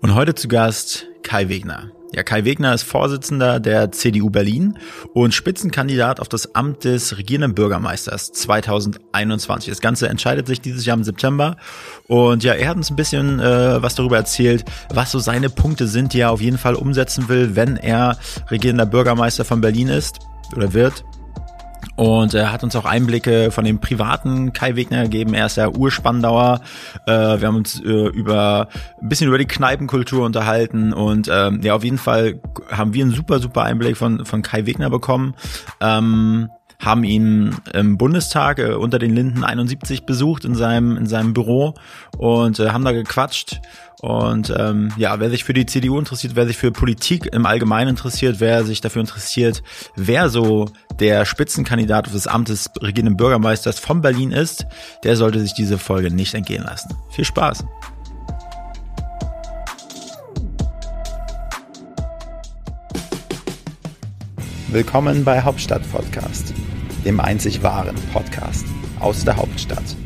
Und heute zu Gast Kai Wegner. Ja, Kai Wegner ist Vorsitzender der CDU Berlin und Spitzenkandidat auf das Amt des regierenden Bürgermeisters 2021. Das Ganze entscheidet sich dieses Jahr im September. Und ja, er hat uns ein bisschen äh, was darüber erzählt, was so seine Punkte sind, die er auf jeden Fall umsetzen will, wenn er regierender Bürgermeister von Berlin ist oder wird. Und er hat uns auch Einblicke von dem privaten Kai Wegner gegeben. Er ist ja Urspandauer. Äh, wir haben uns äh, über ein bisschen über die Kneipenkultur unterhalten und ähm, ja, auf jeden Fall haben wir einen super, super Einblick von, von Kai Wegner bekommen. Ähm, haben ihn im Bundestag äh, unter den Linden 71 besucht in seinem in seinem Büro und äh, haben da gequatscht und ähm, ja, wer sich für die CDU interessiert, wer sich für Politik im Allgemeinen interessiert, wer sich dafür interessiert, wer so der Spitzenkandidat des regierenden Bürgermeisters von Berlin ist, der sollte sich diese Folge nicht entgehen lassen. Viel Spaß! Willkommen bei Hauptstadt Podcast, dem einzig wahren Podcast aus der Hauptstadt.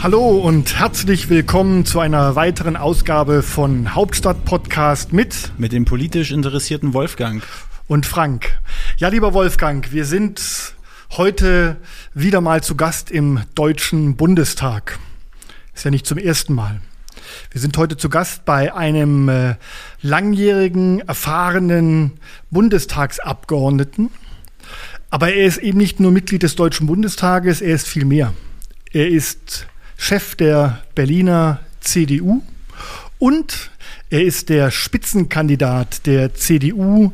Hallo und herzlich willkommen zu einer weiteren Ausgabe von Hauptstadt Podcast mit mit dem politisch interessierten Wolfgang und Frank. Ja, lieber Wolfgang, wir sind heute wieder mal zu Gast im Deutschen Bundestag. Ist ja nicht zum ersten Mal. Wir sind heute zu Gast bei einem äh, langjährigen, erfahrenen Bundestagsabgeordneten. Aber er ist eben nicht nur Mitglied des Deutschen Bundestages, er ist viel mehr. Er ist Chef der Berliner CDU und er ist der Spitzenkandidat der CDU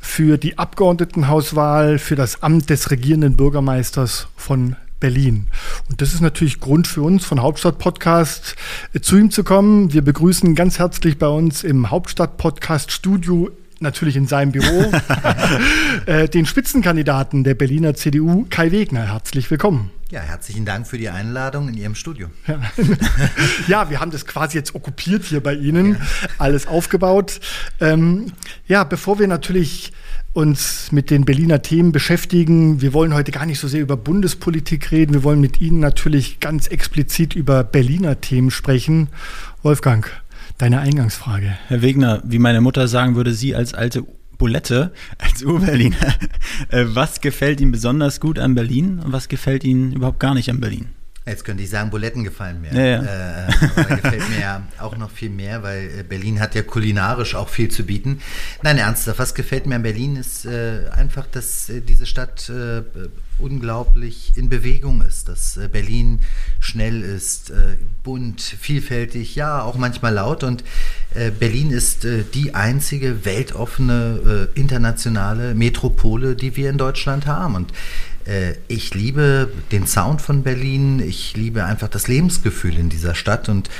für die Abgeordnetenhauswahl für das Amt des regierenden Bürgermeisters von Berlin. Und das ist natürlich Grund für uns von Hauptstadt Podcast äh, zu ihm zu kommen. Wir begrüßen ganz herzlich bei uns im Hauptstadt Podcast Studio natürlich in seinem Büro, äh, den Spitzenkandidaten der Berliner CDU, Kai Wegner. Herzlich willkommen. Ja, herzlichen Dank für die Einladung in Ihrem Studio. Ja, ja wir haben das quasi jetzt okkupiert hier bei Ihnen, ja. alles aufgebaut. Ähm, ja, bevor wir natürlich uns mit den Berliner Themen beschäftigen. Wir wollen heute gar nicht so sehr über Bundespolitik reden. Wir wollen mit Ihnen natürlich ganz explizit über Berliner Themen sprechen. Wolfgang, deine Eingangsfrage. Herr Wegner, wie meine Mutter sagen würde, Sie als alte Bulette, als Urberliner, äh, was gefällt Ihnen besonders gut an Berlin und was gefällt Ihnen überhaupt gar nicht an Berlin? Jetzt könnte ich sagen, Buletten gefallen mir. Ja, ja. Äh, gefällt mir ja auch noch viel mehr, weil äh, Berlin hat ja kulinarisch auch viel zu bieten. Nein, ernsthaft, was gefällt mir an Berlin ist äh, einfach, dass äh, diese Stadt äh, unglaublich in Bewegung ist, dass äh, Berlin schnell ist, bunt, vielfältig, ja, auch manchmal laut. Und Berlin ist die einzige weltoffene internationale Metropole, die wir in Deutschland haben. Und ich liebe den Sound von Berlin, ich liebe einfach das Lebensgefühl in dieser Stadt und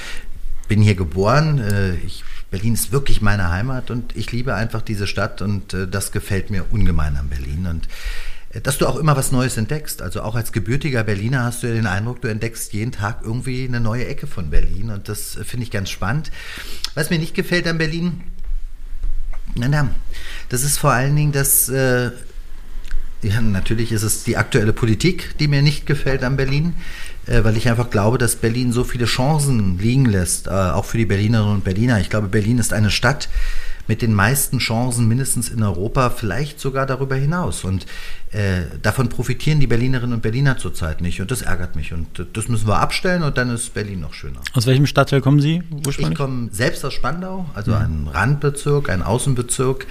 bin hier geboren. Äh, ich, Berlin ist wirklich meine Heimat und ich liebe einfach diese Stadt und äh, das gefällt mir ungemein an Berlin. Und dass du auch immer was Neues entdeckst. Also auch als gebürtiger Berliner hast du ja den Eindruck, du entdeckst jeden Tag irgendwie eine neue Ecke von Berlin und das finde ich ganz spannend. Was mir nicht gefällt an Berlin, na, na, das ist vor allen Dingen, dass äh, ja, natürlich ist es die aktuelle Politik, die mir nicht gefällt an Berlin, äh, weil ich einfach glaube, dass Berlin so viele Chancen liegen lässt, äh, auch für die Berlinerinnen und Berliner. Ich glaube, Berlin ist eine Stadt, mit den meisten Chancen mindestens in Europa, vielleicht sogar darüber hinaus. Und äh, davon profitieren die Berlinerinnen und Berliner zurzeit nicht. Und das ärgert mich. Und das müssen wir abstellen und dann ist Berlin noch schöner. Aus welchem Stadtteil kommen Sie ursprünglich? Ich komme selbst aus Spandau, also ja. ein Randbezirk, ein Außenbezirk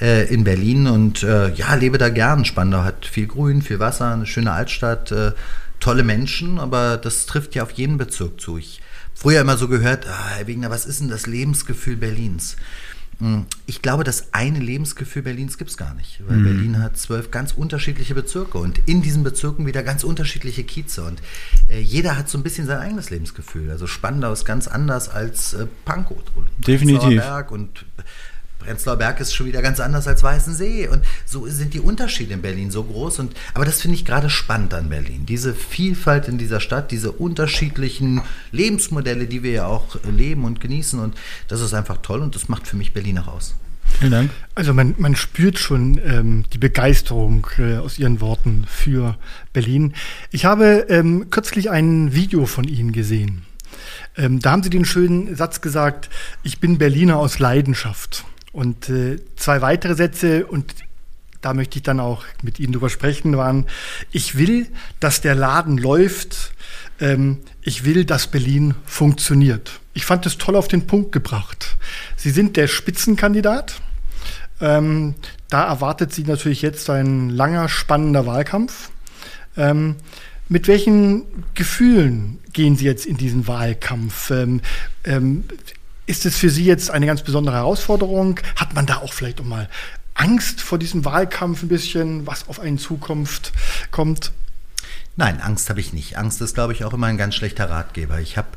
äh, in Berlin und äh, ja, lebe da gern. Spandau hat viel Grün, viel Wasser, eine schöne Altstadt, äh, tolle Menschen, aber das trifft ja auf jeden Bezirk zu. Ich früher immer so gehört, ah, Herr Wegner, was ist denn das Lebensgefühl Berlins? Ich glaube, das eine Lebensgefühl Berlins gibt es gar nicht, weil mhm. Berlin hat zwölf ganz unterschiedliche Bezirke und in diesen Bezirken wieder ganz unterschiedliche Kieze und äh, jeder hat so ein bisschen sein eigenes Lebensgefühl. Also Spandau ist ganz anders als äh, Pankow. Definitiv. Und Prenzlauer Berg ist schon wieder ganz anders als Weißensee. Und so sind die Unterschiede in Berlin so groß. Und, aber das finde ich gerade spannend an Berlin. Diese Vielfalt in dieser Stadt, diese unterschiedlichen Lebensmodelle, die wir ja auch leben und genießen. Und das ist einfach toll und das macht für mich Berlin auch aus. Vielen Dank. Also man, man spürt schon ähm, die Begeisterung äh, aus Ihren Worten für Berlin. Ich habe ähm, kürzlich ein Video von Ihnen gesehen. Ähm, da haben Sie den schönen Satz gesagt, ich bin Berliner aus Leidenschaft. Und äh, zwei weitere Sätze, und da möchte ich dann auch mit Ihnen drüber sprechen, waren, ich will, dass der Laden läuft, ähm, ich will, dass Berlin funktioniert. Ich fand es toll auf den Punkt gebracht. Sie sind der Spitzenkandidat. Ähm, da erwartet Sie natürlich jetzt ein langer, spannender Wahlkampf. Ähm, mit welchen Gefühlen gehen Sie jetzt in diesen Wahlkampf? Ähm, ähm, ist es für Sie jetzt eine ganz besondere Herausforderung? Hat man da auch vielleicht auch mal Angst vor diesem Wahlkampf ein bisschen, was auf einen Zukunft kommt? Nein, Angst habe ich nicht. Angst ist, glaube ich, auch immer ein ganz schlechter Ratgeber. Ich habe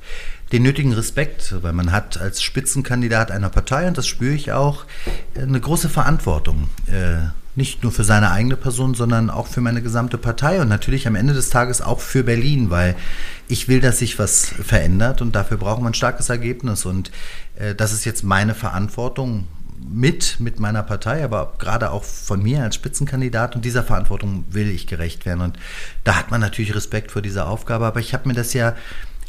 den nötigen Respekt, weil man hat als Spitzenkandidat einer Partei, und das spüre ich auch, eine große Verantwortung. Äh, nicht nur für seine eigene Person, sondern auch für meine gesamte Partei und natürlich am Ende des Tages auch für Berlin, weil ich will, dass sich was verändert und dafür braucht man ein starkes Ergebnis. Und äh, das ist jetzt meine Verantwortung mit, mit meiner Partei, aber gerade auch von mir als Spitzenkandidat und dieser Verantwortung will ich gerecht werden. Und da hat man natürlich Respekt vor dieser Aufgabe, aber ich habe mir das ja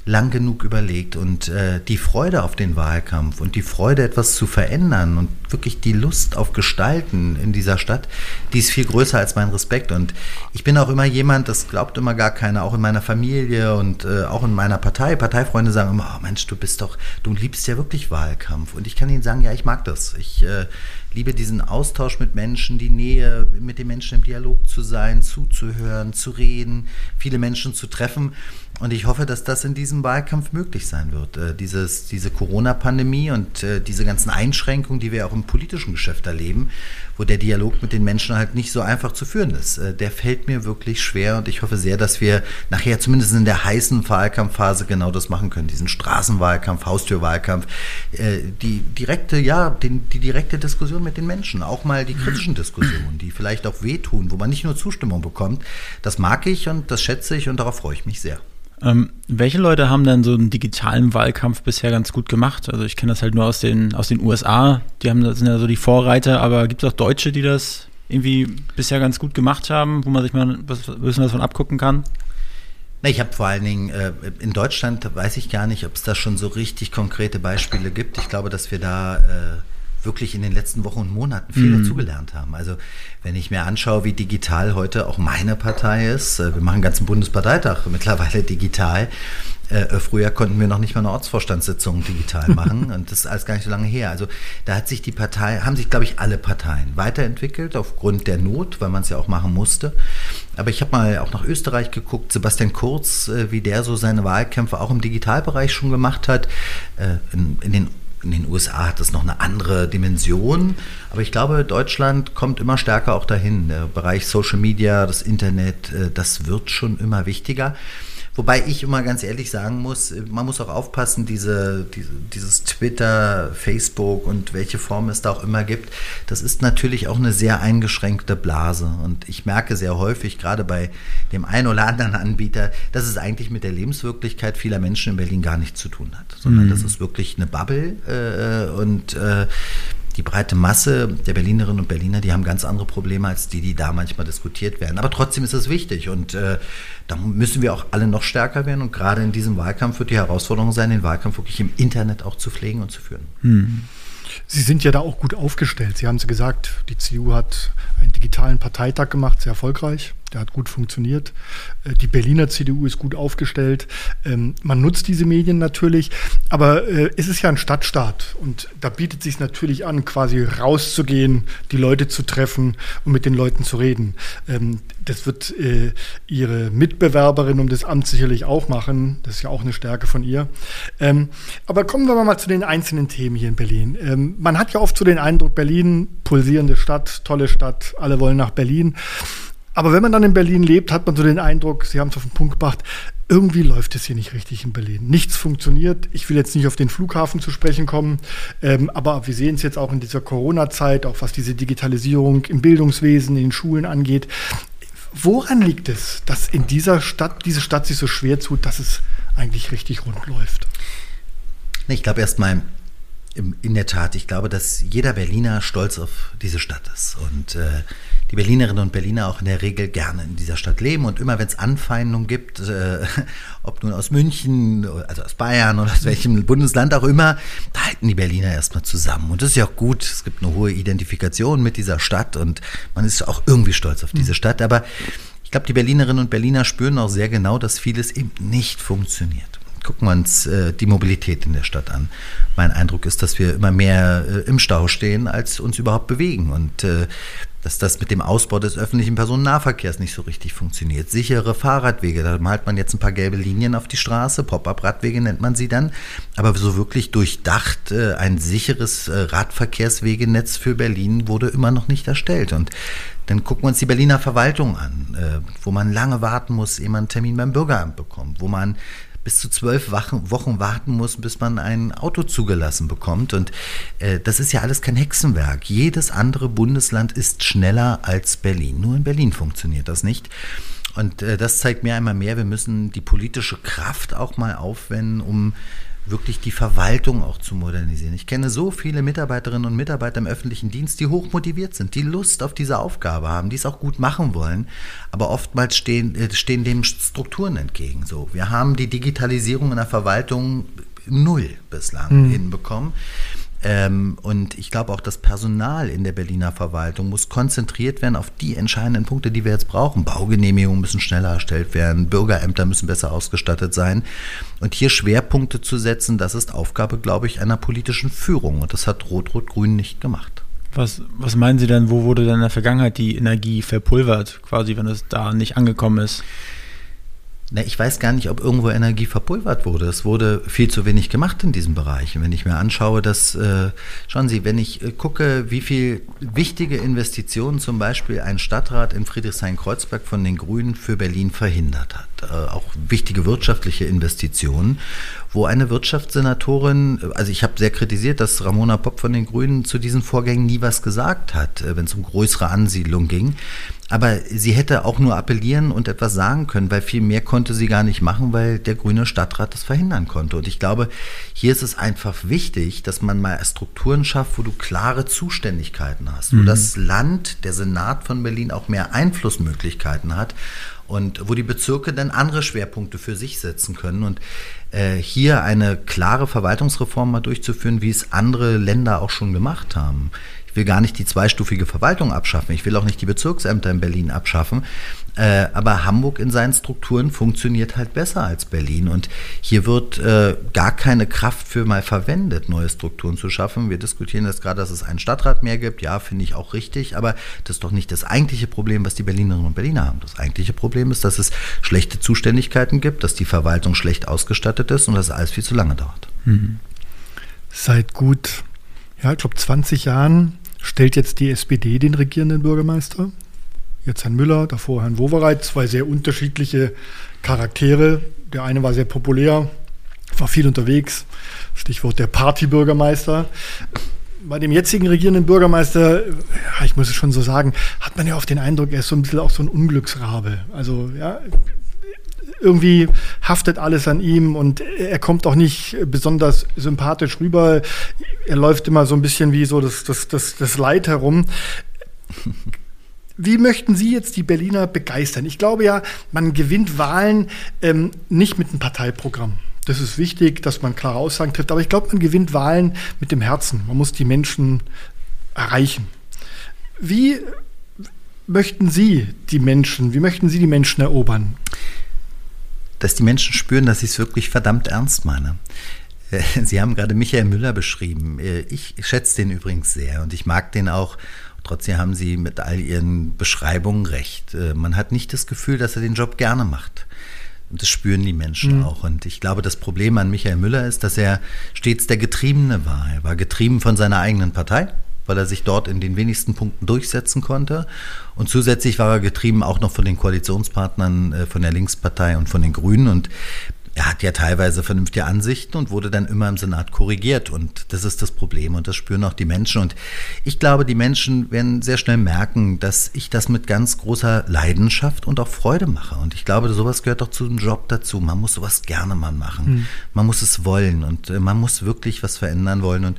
lang genug überlegt und äh, die Freude auf den Wahlkampf und die Freude, etwas zu verändern und wirklich die Lust auf Gestalten in dieser Stadt, die ist viel größer als mein Respekt. Und ich bin auch immer jemand, das glaubt immer gar keiner, auch in meiner Familie und äh, auch in meiner Partei. Parteifreunde sagen immer, oh Mensch, du bist doch, du liebst ja wirklich Wahlkampf. Und ich kann ihnen sagen, ja, ich mag das. Ich äh, liebe diesen Austausch mit Menschen, die Nähe, mit den Menschen im Dialog zu sein, zuzuhören, zu reden, viele Menschen zu treffen. Und ich hoffe, dass das in diesem Wahlkampf möglich sein wird. Äh, dieses, diese Corona-Pandemie und äh, diese ganzen Einschränkungen, die wir auch im politischen Geschäft erleben, wo der Dialog mit den Menschen halt nicht so einfach zu führen ist, äh, der fällt mir wirklich schwer. Und ich hoffe sehr, dass wir nachher zumindest in der heißen Wahlkampfphase genau das machen können. Diesen Straßenwahlkampf, Haustürwahlkampf, äh, die direkte, ja, den, die direkte Diskussion mit den Menschen, auch mal die kritischen Diskussionen, die vielleicht auch wehtun, wo man nicht nur Zustimmung bekommt. Das mag ich und das schätze ich und darauf freue ich mich sehr. Ähm, welche Leute haben denn so einen digitalen Wahlkampf bisher ganz gut gemacht? Also ich kenne das halt nur aus den, aus den USA, die haben, sind ja so die Vorreiter, aber gibt es auch Deutsche, die das irgendwie bisher ganz gut gemacht haben, wo man sich mal ein bisschen was von abgucken kann? Ich habe vor allen Dingen äh, in Deutschland weiß ich gar nicht, ob es da schon so richtig konkrete Beispiele gibt. Ich glaube, dass wir da äh, wirklich in den letzten Wochen und Monaten viel mhm. dazugelernt haben. Also wenn ich mir anschaue, wie digital heute auch meine Partei ist, äh, wir machen einen ganzen Bundesparteitag mittlerweile digital. Äh, früher konnten wir noch nicht mal eine Ortsvorstandssitzung digital machen und das ist alles gar nicht so lange her. Also da hat sich die Partei, haben sich, glaube ich, alle Parteien weiterentwickelt aufgrund der Not, weil man es ja auch machen musste. Aber ich habe mal auch nach Österreich geguckt, Sebastian Kurz, äh, wie der so seine Wahlkämpfe auch im Digitalbereich schon gemacht hat. In, in den in den USA hat das noch eine andere Dimension. Aber ich glaube, Deutschland kommt immer stärker auch dahin. Der Bereich Social Media, das Internet, äh, das wird schon immer wichtiger. Wobei ich immer ganz ehrlich sagen muss, man muss auch aufpassen, diese, diese, dieses Twitter, Facebook und welche Form es da auch immer gibt, das ist natürlich auch eine sehr eingeschränkte Blase. Und ich merke sehr häufig, gerade bei dem einen oder anderen Anbieter, dass es eigentlich mit der Lebenswirklichkeit vieler Menschen in Berlin gar nichts zu tun hat, sondern mhm. das ist wirklich eine Bubble äh, und äh, die breite Masse der Berlinerinnen und Berliner, die haben ganz andere Probleme als die, die da manchmal diskutiert werden. Aber trotzdem ist es wichtig und äh, da müssen wir auch alle noch stärker werden. Und gerade in diesem Wahlkampf wird die Herausforderung sein, den Wahlkampf wirklich im Internet auch zu pflegen und zu führen. Hm. Sie sind ja da auch gut aufgestellt. Sie haben es gesagt, die CDU hat einen digitalen Parteitag gemacht, sehr erfolgreich der hat gut funktioniert. Äh, die Berliner CDU ist gut aufgestellt. Ähm, man nutzt diese Medien natürlich, aber äh, es ist ja ein Stadtstaat und da bietet sich natürlich an, quasi rauszugehen, die Leute zu treffen und mit den Leuten zu reden. Ähm, das wird äh, ihre Mitbewerberin um das Amt sicherlich auch machen. Das ist ja auch eine Stärke von ihr. Ähm, aber kommen wir mal zu den einzelnen Themen hier in Berlin. Man hat ja oft so den Eindruck, Berlin, pulsierende Stadt, tolle Stadt, alle wollen nach Berlin. Aber wenn man dann in Berlin lebt, hat man so den Eindruck, Sie haben es auf den Punkt gebracht, irgendwie läuft es hier nicht richtig in Berlin. Nichts funktioniert. Ich will jetzt nicht auf den Flughafen zu sprechen kommen, ähm, aber wir sehen es jetzt auch in dieser Corona-Zeit, auch was diese Digitalisierung im Bildungswesen, in den Schulen angeht. Woran liegt es, dass in dieser Stadt, diese Stadt sich so schwer tut, dass es eigentlich richtig rund läuft? Ich glaube erstmal, In der Tat, ich glaube, dass jeder Berliner stolz auf diese Stadt ist. Und äh, die Berlinerinnen und Berliner auch in der Regel gerne in dieser Stadt leben. Und immer wenn es Anfeindungen gibt, äh, ob nun aus München, also aus Bayern oder aus welchem Bundesland auch immer, da halten die Berliner erstmal zusammen. Und das ist ja auch gut. Es gibt eine hohe Identifikation mit dieser Stadt und man ist auch irgendwie stolz auf diese hm. Stadt, aber ich glaube, die Berlinerinnen und Berliner spüren auch sehr genau, dass vieles eben nicht funktioniert gucken wir uns äh, die Mobilität in der Stadt an. Mein Eindruck ist, dass wir immer mehr äh, im Stau stehen, als uns überhaupt bewegen. Und äh, dass das mit dem Ausbau des öffentlichen Personennahverkehrs nicht so richtig funktioniert. Sichere Fahrradwege, da malt man jetzt ein paar gelbe Linien auf die Straße, Pop-up-Radwege nennt man sie dann, aber so wirklich durchdacht äh, ein sicheres äh, Radverkehrswegenetz für Berlin wurde immer noch nicht erstellt. Und dann gucken wir uns die Berliner Verwaltung an, äh, wo man lange warten muss, ehe man einen Termin beim Bürgeramt bekommt, wo man bis zu zwölf Wochen warten muss, bis man ein Auto zugelassen bekommt. Und äh, das ist ja alles kein Hexenwerk. Jedes andere Bundesland ist schneller als Berlin. Nur in Berlin funktioniert das nicht. Und äh, das zeigt mir einmal mehr, wir müssen die politische Kraft auch mal aufwenden, um wirklich die Verwaltung auch zu modernisieren. Ich kenne so viele Mitarbeiterinnen und Mitarbeiter im öffentlichen Dienst, die hoch motiviert sind, die Lust auf diese Aufgabe haben, die es auch gut machen wollen, aber oftmals stehen, äh, stehen dem Strukturen entgegen. So, wir haben die Digitalisierung in der Verwaltung null bislang mhm. hinbekommen. Ähm, und ich glaube auch, das Personal in der Berliner Verwaltung muss konzentriert werden auf die entscheidenden Punkte, die wir jetzt brauchen. Baugenehmigungen müssen schneller erstellt werden, Bürgerämter müssen besser ausgestattet sein. Und hier Schwerpunkte zu setzen, das ist Aufgabe, glaube ich, einer politischen Führung. Und das hat Rot-Rot-Grün nicht gemacht. Was, was meinen Sie denn, wo wurde denn in der Vergangenheit die Energie verpulvert, quasi, wenn es da nicht angekommen ist? Na, ich weiß gar nicht, ob irgendwo Energie verpulvert wurde. Es wurde viel zu wenig gemacht in diesem Bereich. Und wenn ich mir anschaue, dass, äh, schauen Sie, wenn ich äh, gucke, wie viel wichtige Investitionen zum Beispiel ein Stadtrat in Friedrichshain-Kreuzberg von den Grünen für Berlin verhindert hat, äh, auch wichtige wirtschaftliche Investitionen, wo eine Wirtschaftssenatorin, also ich habe sehr kritisiert, dass Ramona Popp von den Grünen zu diesen Vorgängen nie was gesagt hat, äh, wenn es um größere Ansiedlung ging. Aber sie hätte auch nur appellieren und etwas sagen können, weil viel mehr konnte sie gar nicht machen, weil der grüne Stadtrat das verhindern konnte. Und ich glaube, hier ist es einfach wichtig, dass man mal Strukturen schafft, wo du klare Zuständigkeiten hast, mhm. wo das Land, der Senat von Berlin auch mehr Einflussmöglichkeiten hat und wo die Bezirke dann andere Schwerpunkte für sich setzen können. Und äh, hier eine klare Verwaltungsreform mal durchzuführen, wie es andere Länder auch schon gemacht haben. Ich will gar nicht die zweistufige Verwaltung abschaffen. Ich will auch nicht die Bezirksämter in Berlin abschaffen. Äh, aber Hamburg in seinen Strukturen funktioniert halt besser als Berlin. Und hier wird äh, gar keine Kraft für mal verwendet, neue Strukturen zu schaffen. Wir diskutieren jetzt gerade, dass es einen Stadtrat mehr gibt. Ja, finde ich auch richtig. Aber das ist doch nicht das eigentliche Problem, was die Berlinerinnen und Berliner haben. Das eigentliche Problem ist, dass es schlechte Zuständigkeiten gibt, dass die Verwaltung schlecht ausgestattet ist und dass alles viel zu lange dauert. Mhm. Seit gut, ja, ich glaube 20 Jahren stellt jetzt die SPD den regierenden Bürgermeister. Jetzt Herrn Müller, davor Herrn Wowereit, zwei sehr unterschiedliche Charaktere. Der eine war sehr populär, war viel unterwegs. Stichwort der Partybürgermeister. Bei dem jetzigen regierenden Bürgermeister, ja, ich muss es schon so sagen, hat man ja oft den Eindruck, er ist so ein bisschen auch so ein Unglücksrabe. Also ja, irgendwie haftet alles an ihm und er kommt auch nicht besonders sympathisch rüber. Er läuft immer so ein bisschen wie so das, das, das, das Leid herum. Wie möchten Sie jetzt die Berliner begeistern? Ich glaube ja, man gewinnt Wahlen ähm, nicht mit einem Parteiprogramm. Das ist wichtig, dass man klare Aussagen trifft, aber ich glaube, man gewinnt Wahlen mit dem Herzen. Man muss die Menschen erreichen. Wie möchten Sie die Menschen, wie möchten Sie die Menschen erobern? Dass die Menschen spüren, dass ich es wirklich verdammt ernst meine. Äh, Sie haben gerade Michael Müller beschrieben. Äh, ich schätze den übrigens sehr und ich mag den auch. Trotzdem haben Sie mit all Ihren Beschreibungen recht. Äh, man hat nicht das Gefühl, dass er den Job gerne macht. Und das spüren die Menschen mhm. auch. Und ich glaube, das Problem an Michael Müller ist, dass er stets der Getriebene war. Er war getrieben von seiner eigenen Partei weil er sich dort in den wenigsten Punkten durchsetzen konnte. Und zusätzlich war er getrieben auch noch von den Koalitionspartnern äh, von der Linkspartei und von den Grünen. Und er hat ja teilweise vernünftige Ansichten und wurde dann immer im Senat korrigiert. Und das ist das Problem und das spüren auch die Menschen. Und ich glaube, die Menschen werden sehr schnell merken, dass ich das mit ganz großer Leidenschaft und auch Freude mache. Und ich glaube, sowas gehört auch zu dem Job dazu. Man muss sowas gerne mal machen. Mhm. Man muss es wollen und äh, man muss wirklich was verändern wollen. Und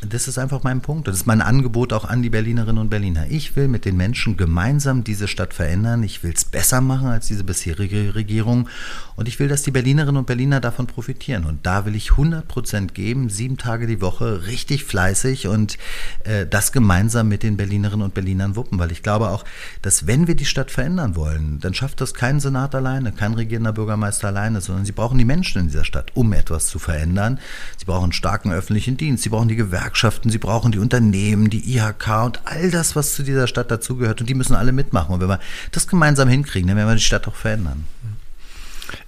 das ist einfach mein Punkt. Das ist mein Angebot auch an die Berlinerinnen und Berliner. Ich will mit den Menschen gemeinsam diese Stadt verändern. Ich will es besser machen als diese bisherige Regierung. Und ich will, dass die Berlinerinnen und Berliner davon profitieren. Und da will ich 100 Prozent geben, sieben Tage die Woche, richtig fleißig und äh, das gemeinsam mit den Berlinerinnen und Berlinern wuppen. Weil ich glaube auch, dass wenn wir die Stadt verändern wollen, dann schafft das kein Senat alleine, kein regierender Bürgermeister alleine, sondern sie brauchen die Menschen in dieser Stadt, um etwas zu verändern. Sie brauchen einen starken öffentlichen Dienst, sie brauchen die Gewerkschaften, Gewerkschaften, sie brauchen die Unternehmen, die IHK und all das, was zu dieser Stadt dazugehört. Und die müssen alle mitmachen. Und wenn wir das gemeinsam hinkriegen, dann werden wir die Stadt auch verändern.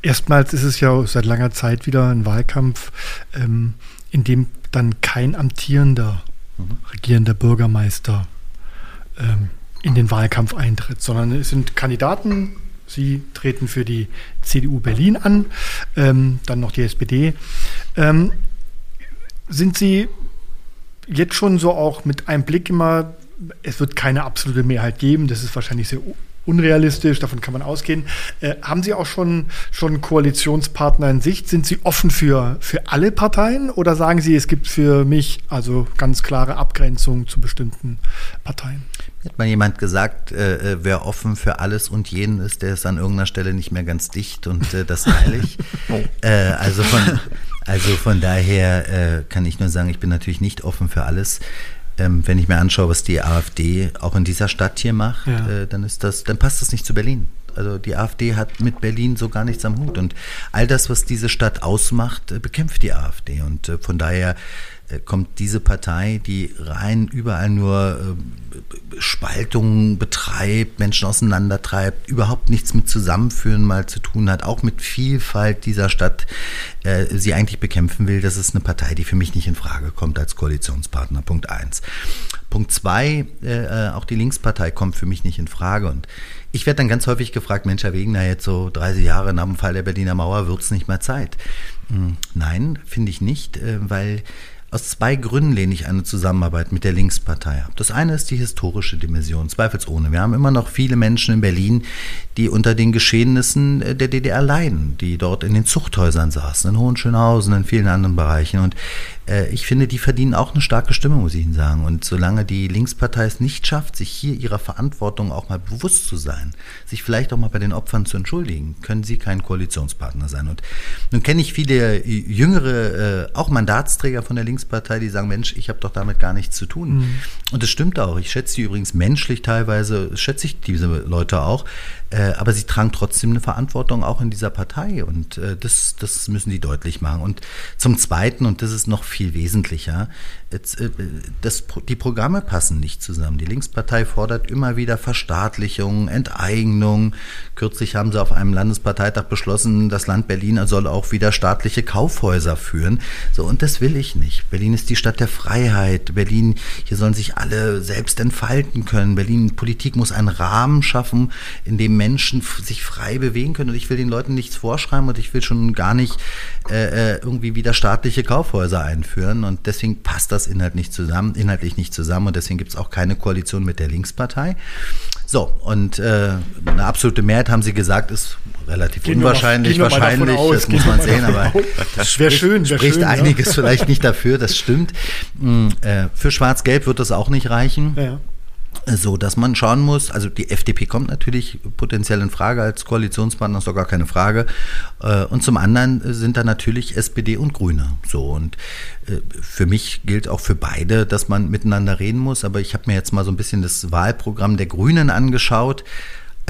Erstmals ist es ja seit langer Zeit wieder ein Wahlkampf, ähm, in dem dann kein amtierender, mhm. regierender Bürgermeister ähm, in den Wahlkampf eintritt, sondern es sind Kandidaten, Sie treten für die CDU Berlin an, ähm, dann noch die SPD. Ähm, sind Sie jetzt schon so auch mit einem Blick immer, es wird keine absolute Mehrheit geben, das ist wahrscheinlich sehr unrealistisch, davon kann man ausgehen. Äh, haben Sie auch schon, schon Koalitionspartner in Sicht? Sind Sie offen für, für alle Parteien oder sagen Sie, es gibt für mich also ganz klare Abgrenzungen zu bestimmten Parteien? Hat mal jemand gesagt, äh, äh, wer offen für alles und jeden ist, der ist an irgendeiner Stelle nicht mehr ganz dicht und äh, das teile ich. oh. äh, also, von, also von daher äh, kann ich nur sagen, ich bin natürlich nicht offen für alles. Ähm, wenn ich mir anschaue, was die AfD auch in dieser Stadt hier macht, ja. äh, dann ist das, dann passt das nicht zu Berlin. Also die AfD hat mit Berlin so gar nichts am Hut. Und all das, was diese Stadt ausmacht, bekämpft die AfD. Und von daher äh, kommt diese Partei, die rein überall nur äh, Spaltungen betreibt, Menschen auseinandertreibt, überhaupt nichts mit Zusammenführen mal zu tun hat, auch mit Vielfalt dieser Stadt, äh, sie eigentlich bekämpfen will, das ist eine Partei, die für mich nicht in Frage kommt als Koalitionspartner. Punkt eins. Punkt zwei, äh, auch die Linkspartei kommt für mich nicht in Frage und ich werde dann ganz häufig gefragt, Mensch, Herr Wegener, jetzt so 30 Jahre nach dem Fall der Berliner Mauer wird es nicht mehr Zeit. Hm, nein, finde ich nicht, äh, weil aus zwei Gründen lehne ich eine Zusammenarbeit mit der Linkspartei ab. Das eine ist die historische Dimension, zweifelsohne. Wir haben immer noch viele Menschen in Berlin, die unter den Geschehnissen der DDR leiden, die dort in den Zuchthäusern saßen, in Hohenschönhausen, in vielen anderen Bereichen. Und äh, ich finde, die verdienen auch eine starke Stimme, muss ich Ihnen sagen. Und solange die Linkspartei es nicht schafft, sich hier ihrer Verantwortung auch mal bewusst zu sein, sich vielleicht auch mal bei den Opfern zu entschuldigen, können sie kein Koalitionspartner sein. Und nun kenne ich viele jüngere, äh, auch Mandatsträger von der Linkspartei, die sagen, Mensch, ich habe doch damit gar nichts zu tun. Mhm. Und das stimmt auch. Ich schätze die übrigens menschlich teilweise, schätze ich diese Leute auch. Äh, aber sie tragen trotzdem eine Verantwortung auch in dieser Partei. Und das, das müssen die deutlich machen. Und zum Zweiten, und das ist noch viel wesentlicher. Äh, das, die Programme passen nicht zusammen. Die Linkspartei fordert immer wieder Verstaatlichung, Enteignung. Kürzlich haben sie auf einem Landesparteitag beschlossen, das Land Berlin soll auch wieder staatliche Kaufhäuser führen. So, und das will ich nicht. Berlin ist die Stadt der Freiheit. Berlin, hier sollen sich alle selbst entfalten können. Berlin, Politik muss einen Rahmen schaffen, in dem Menschen sich frei bewegen können. Und ich will den Leuten nichts vorschreiben und ich will schon gar nicht äh, äh irgendwie wieder staatliche Kaufhäuser einführen. Und deswegen passt das das inhalt nicht zusammen, inhaltlich nicht zusammen und deswegen gibt es auch keine Koalition mit der Linkspartei. So, und äh, eine absolute Mehrheit, haben Sie gesagt, ist relativ gehen unwahrscheinlich, mal, wahrscheinlich, aus, das muss man sehen, aber das wäre schön, wär spricht schön, einiges ja. vielleicht nicht dafür, das stimmt. Hm, äh, für Schwarz-Gelb wird das auch nicht reichen. Ja so dass man schauen muss, also die FDP kommt natürlich potenziell in Frage als Koalitionspartner, ist doch gar keine Frage. Äh, und zum anderen sind da natürlich SPD und Grüne. So und äh, für mich gilt auch für beide, dass man miteinander reden muss. Aber ich habe mir jetzt mal so ein bisschen das Wahlprogramm der Grünen angeschaut.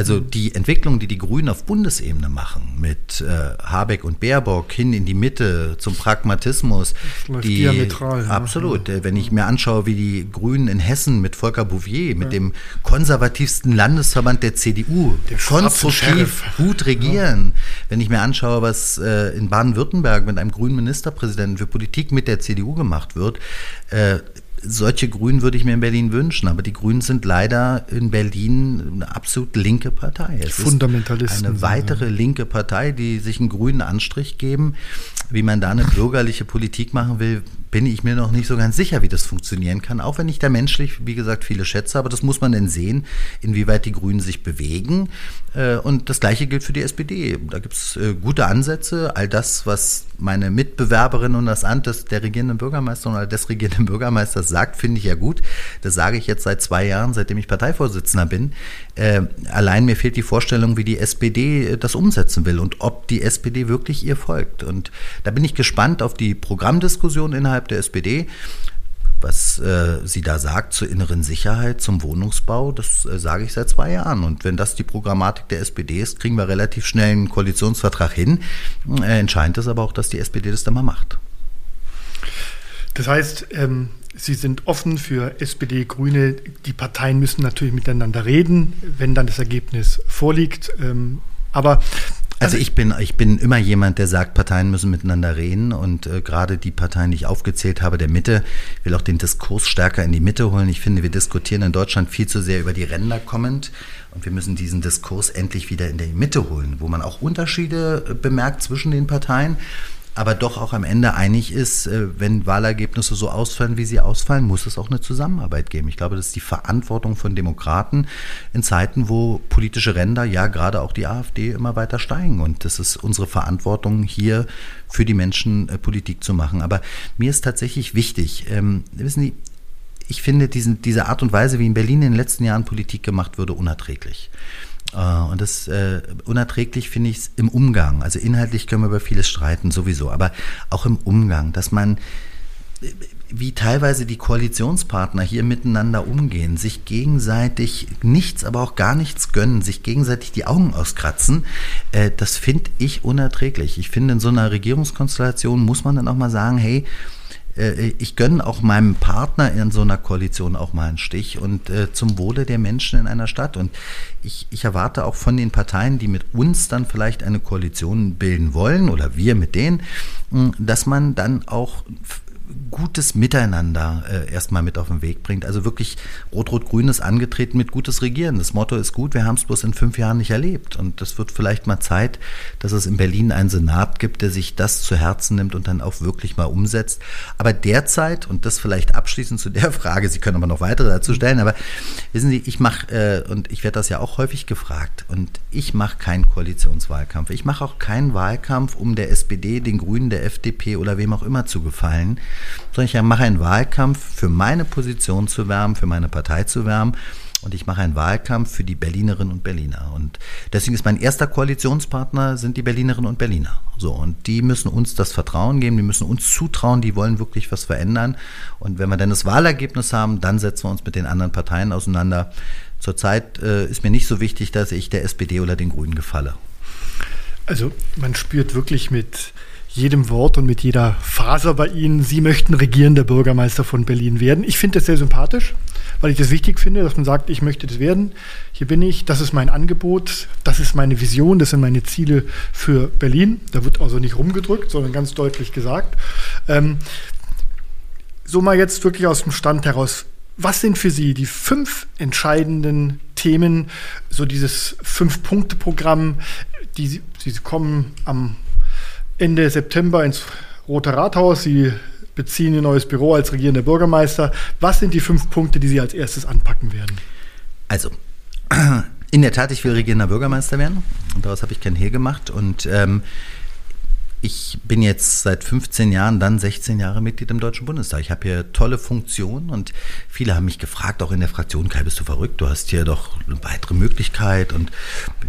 Also die Entwicklung, die die Grünen auf Bundesebene machen, mit äh, Habeck und Baerbock hin in die Mitte zum Pragmatismus, die diametral. Absolut. Ja. Wenn ich mir anschaue, wie die Grünen in Hessen mit Volker Bouvier, mit ja. dem konservativsten Landesverband der CDU, der konstruktiv gut regieren. Ja. Wenn ich mir anschaue, was äh, in Baden-Württemberg mit einem grünen Ministerpräsidenten für Politik mit der CDU gemacht wird, äh, solche Grünen würde ich mir in Berlin wünschen, aber die Grünen sind leider in Berlin eine absolut linke Partei. Es Fundamentalisten. eine weitere ja. linke Partei, die sich einen grünen Anstrich geben. Wie man da eine bürgerliche Politik machen will, bin ich mir noch nicht so ganz sicher, wie das funktionieren kann. Auch wenn ich da menschlich, wie gesagt, viele schätze, aber das muss man dann sehen, inwieweit die Grünen sich bewegen. Äh, und das Gleiche gilt für die SPD. Da gibt es äh, gute Ansätze. All das, was meine Mitbewerberin und das Amt des, der regierenden Bürgermeisterin oder des regierenden Bürgermeisters sagt, finde ich ja gut. Das sage ich jetzt seit zwei Jahren, seitdem ich Parteivorsitzender bin. Äh, allein mir fehlt die Vorstellung, wie die SPD das umsetzen will und ob die SPD wirklich ihr folgt. Und da bin ich gespannt auf die Programmdiskussion innerhalb der SPD was äh, sie da sagt zur inneren Sicherheit, zum Wohnungsbau, das äh, sage ich seit zwei Jahren. Und wenn das die Programmatik der SPD ist, kriegen wir relativ schnell einen Koalitionsvertrag hin. Äh, entscheidend ist aber auch, dass die SPD das dann mal macht. Das heißt, ähm, Sie sind offen für SPD, Grüne. Die Parteien müssen natürlich miteinander reden, wenn dann das Ergebnis vorliegt. Ähm, aber also ich bin, ich bin immer jemand, der sagt, Parteien müssen miteinander reden und äh, gerade die Parteien, die ich aufgezählt habe, der Mitte, will auch den Diskurs stärker in die Mitte holen. Ich finde, wir diskutieren in Deutschland viel zu sehr über die Ränder kommend und wir müssen diesen Diskurs endlich wieder in die Mitte holen, wo man auch Unterschiede äh, bemerkt zwischen den Parteien aber doch auch am Ende einig ist, äh, wenn Wahlergebnisse so ausfallen, wie sie ausfallen, muss es auch eine Zusammenarbeit geben. Ich glaube, das ist die Verantwortung von Demokraten in Zeiten, wo politische Ränder, ja gerade auch die AfD, immer weiter steigen. Und das ist unsere Verantwortung, hier für die Menschen äh, Politik zu machen. Aber mir ist tatsächlich wichtig, ähm, wissen Sie, ich finde diesen, diese Art und Weise, wie in Berlin in den letzten Jahren Politik gemacht wurde, unerträglich. Äh, und das äh, unerträglich finde ich es im Umgang. Also inhaltlich können wir über vieles streiten, sowieso, aber auch im Umgang, dass man wie teilweise die Koalitionspartner hier miteinander umgehen, sich gegenseitig nichts, aber auch gar nichts gönnen, sich gegenseitig die Augen auskratzen, äh, das finde ich unerträglich. Ich finde, in so einer Regierungskonstellation muss man dann auch mal sagen, hey, äh, ich gönne auch meinem Partner in so einer Koalition auch mal einen Stich und äh, zum Wohle der Menschen in einer Stadt. Und ich, ich erwarte auch von den Parteien, die mit uns dann vielleicht eine Koalition bilden wollen oder wir mit denen, dass man dann auch gutes Miteinander äh, erstmal mit auf den Weg bringt. Also wirklich Rot-Rot-Grün ist angetreten mit gutes Regieren. Das Motto ist gut, wir haben es bloß in fünf Jahren nicht erlebt. Und das wird vielleicht mal Zeit, dass es in Berlin einen Senat gibt, der sich das zu Herzen nimmt und dann auch wirklich mal umsetzt. Aber derzeit, und das vielleicht abschließend zu der Frage, Sie können aber noch weitere dazu stellen, aber wissen Sie, ich mache, äh, und ich werde das ja auch häufig gefragt, und ich mache keinen Koalitionswahlkampf. Ich mache auch keinen Wahlkampf, um der SPD, den Grünen, der FDP oder wem auch immer zu gefallen, sondern ich mache einen Wahlkampf für meine Position zu wärmen, für meine Partei zu wärmen. Und ich mache einen Wahlkampf für die Berlinerinnen und Berliner. Und deswegen ist mein erster Koalitionspartner sind die Berlinerinnen und Berliner. So. Und die müssen uns das Vertrauen geben, die müssen uns zutrauen, die wollen wirklich was verändern. Und wenn wir dann das Wahlergebnis haben, dann setzen wir uns mit den anderen Parteien auseinander. Zurzeit äh, ist mir nicht so wichtig, dass ich der SPD oder den Grünen gefalle. Also man spürt wirklich mit jedem Wort und mit jeder Faser bei Ihnen, Sie möchten regierender Bürgermeister von Berlin werden. Ich finde das sehr sympathisch, weil ich das wichtig finde, dass man sagt, ich möchte das werden. Hier bin ich, das ist mein Angebot, das ist meine Vision, das sind meine Ziele für Berlin. Da wird also nicht rumgedrückt, sondern ganz deutlich gesagt. Ähm, so mal jetzt wirklich aus dem Stand heraus. Was sind für Sie die fünf entscheidenden Themen, so dieses Fünf-Punkte-Programm, die Sie, Sie kommen am Ende September ins Rote Rathaus. Sie beziehen Ihr neues Büro als regierender Bürgermeister. Was sind die fünf Punkte, die Sie als erstes anpacken werden? Also, in der Tat, ich will regierender Bürgermeister werden. Und daraus habe ich kein Hehl gemacht. Und ähm, ich bin jetzt seit 15 Jahren, dann 16 Jahre Mitglied im Deutschen Bundestag. Ich habe hier tolle Funktionen und viele haben mich gefragt, auch in der Fraktion, Kai, bist du verrückt? Du hast hier doch eine weitere Möglichkeit und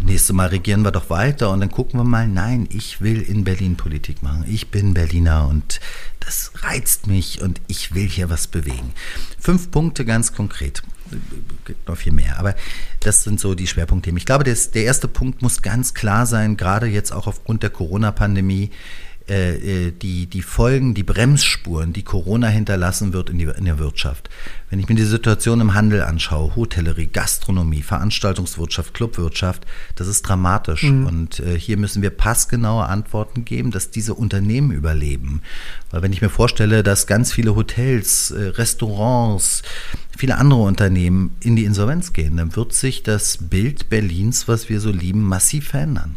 nächstes Mal regieren wir doch weiter und dann gucken wir mal. Nein, ich will in Berlin Politik machen. Ich bin Berliner und das reizt mich und ich will hier was bewegen. Fünf Punkte ganz konkret gibt noch viel mehr. Aber das sind so die Schwerpunktthemen. Ich glaube, das, der erste Punkt muss ganz klar sein, gerade jetzt auch aufgrund der Corona-Pandemie. äh, äh, die, die Folgen, die Bremsspuren, die Corona hinterlassen wird in, die, in der Wirtschaft. Wenn ich mir die Situation im Handel anschaue, Hotellerie, Gastronomie, Veranstaltungswirtschaft, Clubwirtschaft, das ist dramatisch. Mhm. Und äh, hier müssen wir passgenaue Antworten geben, dass diese Unternehmen überleben. Weil wenn ich mir vorstelle, dass ganz viele Hotels, äh, Restaurants, viele andere Unternehmen in die Insolvenz gehen, dann wird sich das Bild Berlins, was wir so lieben, massiv verändern.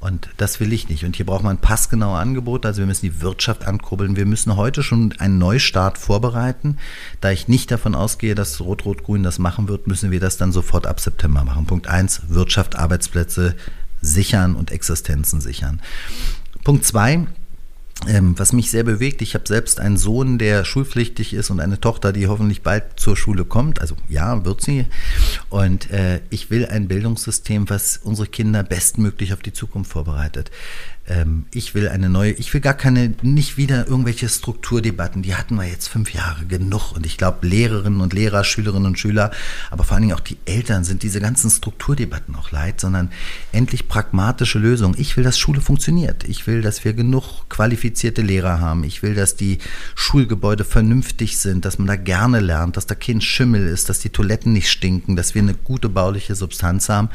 Und das will ich nicht. Und hier braucht man passgenaue Angebote. Also wir müssen die Wirtschaft ankurbeln. Wir müssen heute schon einen Neustart vorbereiten. Da ich nicht davon ausgehe, dass Rot-Rot-Grün das machen wird, müssen wir das dann sofort ab September machen. Punkt eins: Wirtschaft, Arbeitsplätze sichern und Existenzen sichern. Punkt zwei: ähm, was mich sehr bewegt, ich habe selbst einen Sohn, der schulpflichtig ist und eine Tochter, die hoffentlich bald zur Schule kommt. Also ja, wird sie. Und äh, ich will ein Bildungssystem, was unsere Kinder bestmöglich auf die Zukunft vorbereitet ähm, ich will eine neue, ich will gar keine, nicht wieder irgendwelche Strukturdebatten, die hatten wir jetzt fünf Jahre genug. Und ich glaube, Lehrerinnen und Lehrer, Schülerinnen und Schüler, aber vor allen Dingen auch die Eltern sind diese ganzen Strukturdebatten auch leid, sondern endlich pragmatische Lösungen. Ich will, dass Schule funktioniert. Ich will, dass wir genug qualifizierte Lehrer haben. Ich will, dass die Schulgebäude vernünftig sind, dass man da gerne lernt, dass da kein Schimmel ist, dass die Toiletten nicht stinken, dass wir eine gute bauliche Substanz haben,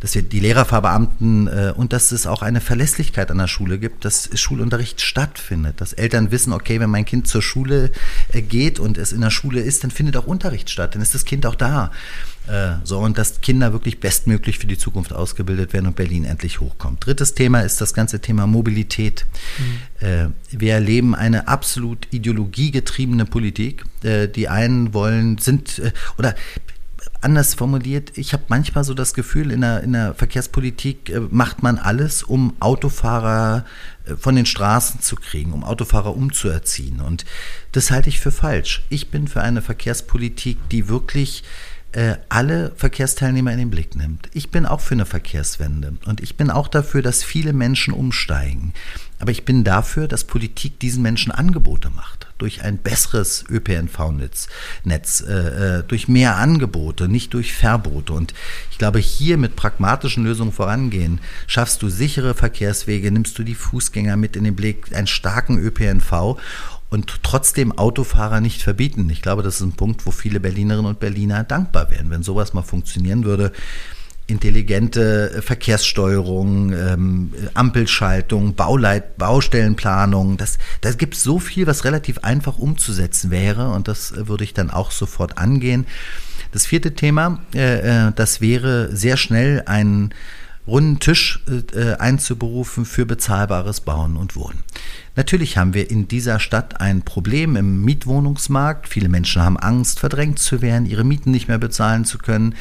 dass wir die Lehrerverbeamten äh, und dass es auch eine Verlässlichkeit Möglichkeit an der Schule gibt, dass Schulunterricht stattfindet, dass Eltern wissen, okay, wenn mein Kind zur Schule äh, geht und es in der Schule ist, dann findet auch Unterricht statt, dann ist das Kind auch da. Äh, so, und dass Kinder wirklich bestmöglich für die Zukunft ausgebildet werden und Berlin endlich hochkommt. Drittes Thema ist das ganze Thema Mobilität. Mhm. Äh, wir erleben eine absolut ideologiegetriebene Politik. Die einen wollen, sind, oder anders formuliert, ich habe manchmal so das Gefühl, in der, in der Verkehrspolitik äh, macht man alles, um Autofahrer äh, von den Straßen zu kriegen, um Autofahrer umzuerziehen. Und das halte ich für falsch. Ich bin für eine Verkehrspolitik, die wirklich äh, alle Verkehrsteilnehmer in den Blick nimmt. Ich bin auch für eine Verkehrswende und ich bin auch dafür, dass viele Menschen umsteigen. Aber ich bin dafür, dass Politik diesen Menschen Angebote macht. Durch ein besseres ÖPNV-Netz, Netz, äh, äh, durch mehr Angebote, nicht durch Verbote. Und ich glaube, hier mit pragmatischen Lösungen vorangehen, schaffst du sichere Verkehrswege, nimmst du die Fußgänger mit in den Blick, einen starken ÖPNV und trotzdem Autofahrer nicht verbieten. Ich glaube, das ist ein Punkt, wo viele Berlinerinnen und Berliner dankbar wären, wenn sowas mal funktionieren würde intelligente Verkehrssteuerung, ähm, Ampelschaltung, Bauleit, Baustellenplanung. Das, das gibt so viel, was relativ einfach umzusetzen wäre und das würde ich dann auch sofort angehen. Das vierte Thema, äh, äh das wäre sehr schnell einen runden Tisch äh, einzuberufen für bezahlbares Bauen und Wohnen. Natürlich haben wir in dieser Stadt ein Problem im Mietwohnungsmarkt. Viele Menschen haben Angst, verdrängt zu werden, ihre Mieten nicht mehr bezahlen zu können.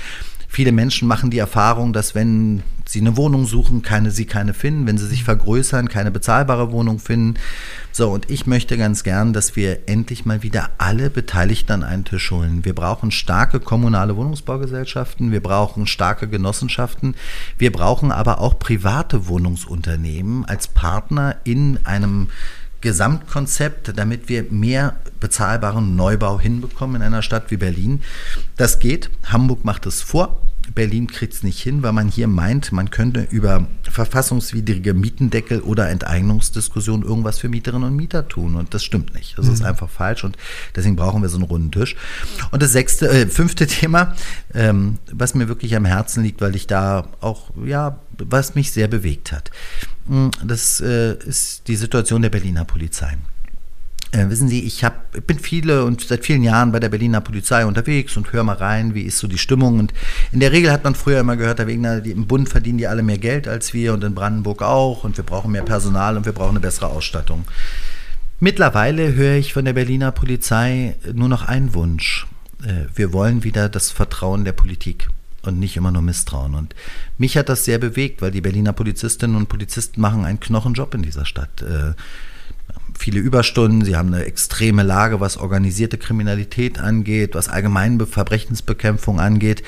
Viele Menschen machen die Erfahrung, dass wenn sie eine Wohnung suchen, keine, sie keine finden, wenn sie sich vergrößern, keine bezahlbare Wohnung finden. So, und ich möchte ganz gern, dass wir endlich mal wieder alle Beteiligten an einen Tisch holen. Wir brauchen starke kommunale Wohnungsbaugesellschaften, wir brauchen starke Genossenschaften, wir brauchen aber auch private Wohnungsunternehmen als Partner in einem Gesamtkonzept, damit wir mehr bezahlbaren Neubau hinbekommen in einer Stadt wie Berlin. Das geht. Hamburg macht es vor. Berlin kriegt es nicht hin, weil man hier meint, man könnte über verfassungswidrige Mietendeckel oder Enteignungsdiskussionen irgendwas für Mieterinnen und Mieter tun. Und das stimmt nicht. Das mhm. ist einfach falsch und deswegen brauchen wir so einen runden Tisch. Und das sechste, äh, fünfte Thema, ähm, was mir wirklich am Herzen liegt, weil ich da auch, ja, was mich sehr bewegt hat. Das äh, ist die Situation der Berliner Polizei. Äh, wissen Sie, ich hab, bin viele und seit vielen Jahren bei der Berliner Polizei unterwegs und höre mal rein, wie ist so die Stimmung. Und in der Regel hat man früher immer gehört, die, im Bund verdienen die alle mehr Geld als wir und in Brandenburg auch und wir brauchen mehr Personal und wir brauchen eine bessere Ausstattung. Mittlerweile höre ich von der Berliner Polizei nur noch einen Wunsch. Äh, wir wollen wieder das Vertrauen der Politik und nicht immer nur Misstrauen. Und mich hat das sehr bewegt, weil die Berliner Polizistinnen und Polizisten machen einen Knochenjob in dieser Stadt. Äh, viele Überstunden, sie haben eine extreme Lage, was organisierte Kriminalität angeht, was allgemeine Verbrechensbekämpfung angeht.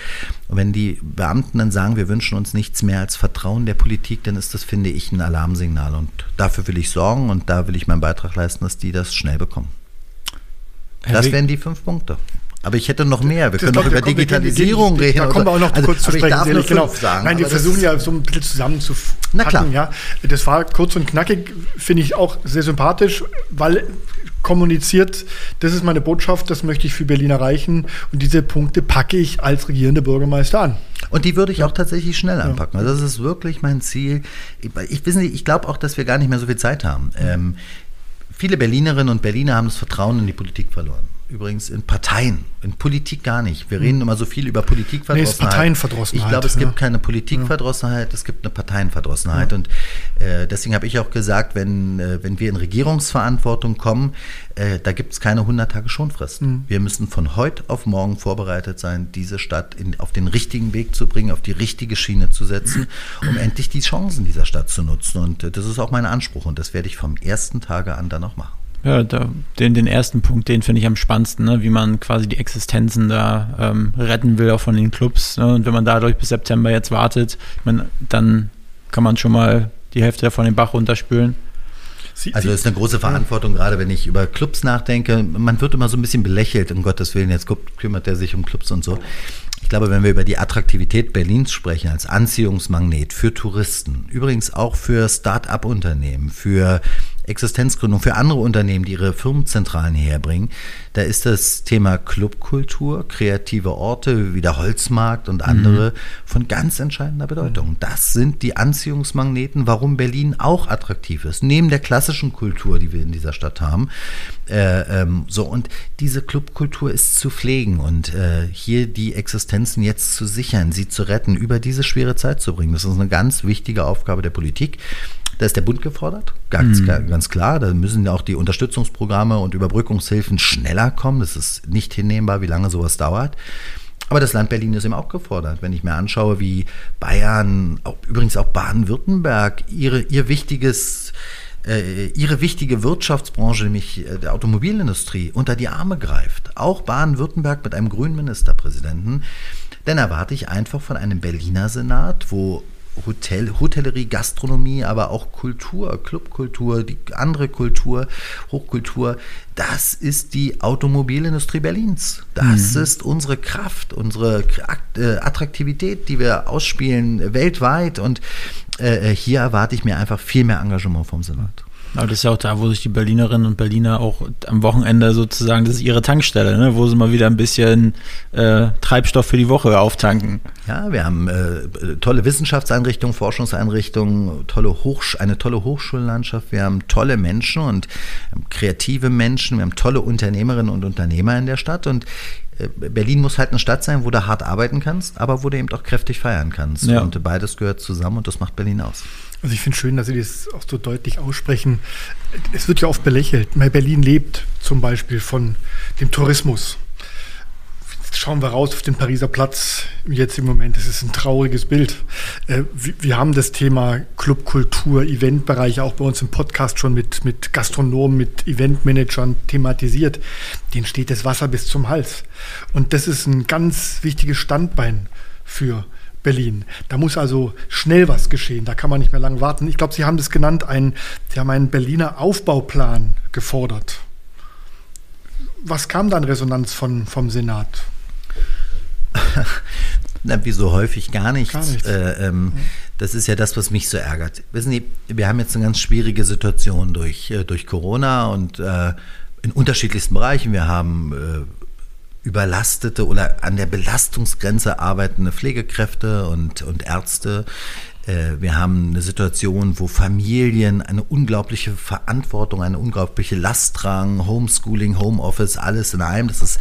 Und wenn die Beamten dann sagen, wir wünschen uns nichts mehr als Vertrauen der Politik, dann ist das, finde ich, ein Alarmsignal. Und dafür will ich sorgen und da will ich meinen Beitrag leisten, dass die das schnell bekommen. Herr das wären die fünf Punkte. Aber ich hätte noch mehr. Wir das können doch über Digitalisierung reden. Da kommen wir auch noch also, kurz zu sprechen. Ich genau. sagen, Nein, wir versuchen ja so ein bisschen zusammenzufassen. Na klar. Ja. Das war kurz und knackig, finde ich auch sehr sympathisch, weil kommuniziert, das ist meine Botschaft, das möchte ich für Berlin erreichen und diese Punkte packe ich als regierender Bürgermeister an. Und die würde ich auch tatsächlich schnell anpacken. Also das ist wirklich mein Ziel. Ich, ich, ich glaube auch, dass wir gar nicht mehr so viel Zeit haben. Ähm, viele Berlinerinnen und Berliner haben das Vertrauen in die Politik verloren übrigens in Parteien, in Politik gar nicht. Wir reden hm. immer so viel über Politikverdrossenheit. Nee, Parteienverdrossenheit. Ich glaube, es ja. gibt keine Politikverdrossenheit, es gibt eine Parteienverdrossenheit. Ja. Und äh, deswegen habe ich auch gesagt, wenn, äh, wenn wir in Regierungsverantwortung kommen, äh, da gibt es keine 100 Tage Schonfrist. Mhm. Wir müssen von heute auf morgen vorbereitet sein, diese Stadt in, auf den richtigen Weg zu bringen, auf die richtige Schiene zu setzen, um endlich die Chancen dieser Stadt zu nutzen. Und äh, das ist auch mein Anspruch und das werde ich vom ersten Tage an dann auch machen. Ja, da, den, den ersten Punkt, den finde ich am spannendsten, ne? wie man quasi die Existenzen da ähm, retten will, auch von den Clubs. Ne? Und wenn man dadurch bis September jetzt wartet, ich mein, dann kann man schon mal die Hälfte davon den Bach runterspülen. Also es ist eine große Verantwortung, gerade wenn ich über Clubs nachdenke. Man wird immer so ein bisschen belächelt, um Gottes Willen, jetzt kümmert er sich um Clubs und so. Ich glaube, wenn wir über die Attraktivität Berlins sprechen als Anziehungsmagnet für Touristen, übrigens auch für Start-up-Unternehmen, für Existenzgründung für andere Unternehmen, die ihre Firmenzentralen herbringen. Da ist das Thema Clubkultur, kreative Orte wie der Holzmarkt und andere mhm. von ganz entscheidender Bedeutung. Das sind die Anziehungsmagneten, warum Berlin auch attraktiv ist. Neben der klassischen Kultur, die wir in dieser Stadt haben. Äh, ähm, so, und diese Clubkultur ist zu pflegen und äh, hier die Existenzen jetzt zu sichern, sie zu retten, über diese schwere Zeit zu bringen. Das ist eine ganz wichtige Aufgabe der Politik. Da ist der Bund gefordert, ganz, mhm. ganz klar. Da müssen ja auch die Unterstützungsprogramme und Überbrückungshilfen schneller kommen. Das ist nicht hinnehmbar, wie lange sowas dauert. Aber das Land Berlin ist eben auch gefordert. Wenn ich mir anschaue, wie Bayern, auch, übrigens auch Baden-Württemberg, ihre, ihr wichtiges äh, ihre wichtige Wirtschaftsbranche, nämlich äh, der Automobilindustrie, unter die Arme greift. Auch Baden-Württemberg mit einem grünen Ministerpräsidenten. Dann erwarte ich einfach von einem Berliner Senat, wo Hotel, Hotellerie, Gastronomie, aber auch Kultur, Clubkultur, die andere Kultur, Hochkultur, das ist die Automobilindustrie Berlins. Das mhm. ist unsere Kraft, unsere äh, Attraktivität, die wir ausspielen weltweit. Und äh, hier erwarte ich mir einfach viel mehr Engagement vom Senat. Aber das ist ja auch da, wo sich die Berlinerinnen und Berliner auch am Wochenende sozusagen, das ist ihre Tankstelle, ne? wo sie mal wieder ein bisschen äh, Treibstoff für die Woche auftanken. Ja, wir haben äh, tolle Wissenschaftseinrichtungen, Forschungseinrichtungen, tolle Hochsch eine tolle Hochschullandschaft, wir haben tolle Menschen und kreative Menschen, wir haben tolle Unternehmerinnen und Unternehmer in der Stadt und äh, Berlin muss halt eine Stadt sein, wo du hart arbeiten kannst, aber wo du eben auch kräftig feiern kannst. Ja. Und beides gehört zusammen und das macht Berlin aus. Also ich finde schön, dass Sie das auch so deutlich aussprechen. Es wird ja oft belächelt. Berlin lebt zum Beispiel von dem Tourismus. Jetzt schauen wir raus auf den Pariser Platz jetzt im Moment. Das ist ein trauriges Bild. Äh, wir haben das Thema Clubkultur, Eventbereich auch bei uns im Podcast schon mit, mit Gastronomen, mit Eventmanagern thematisiert. Denen steht das Wasser bis zum Hals. Und das ist ein ganz wichtiges Standbein für Berlin. Da muss also schnell was geschehen. Da kann man nicht mehr lange warten. Ich glaube, Sie haben das genannt, ein, Sie haben einen Berliner Aufbauplan gefordert. Was kam dann Resonanz von, vom Senat? Na, wie so häufig gar nichts. Gar nichts. Äh, ähm, das ist ja das, was mich so ärgert. Wissen Sie, wir haben jetzt eine ganz schwierige Situation durch, äh, durch Corona und äh, in unterschiedlichsten Bereichen. Wir haben äh, überlastete oder an der Belastungsgrenze arbeitende Pflegekräfte und, und Ärzte. Äh, wir haben eine Situation, wo Familien eine unglaubliche Verantwortung, eine unglaubliche Last tragen, Homeschooling, Homeoffice, alles in einem. Das ist,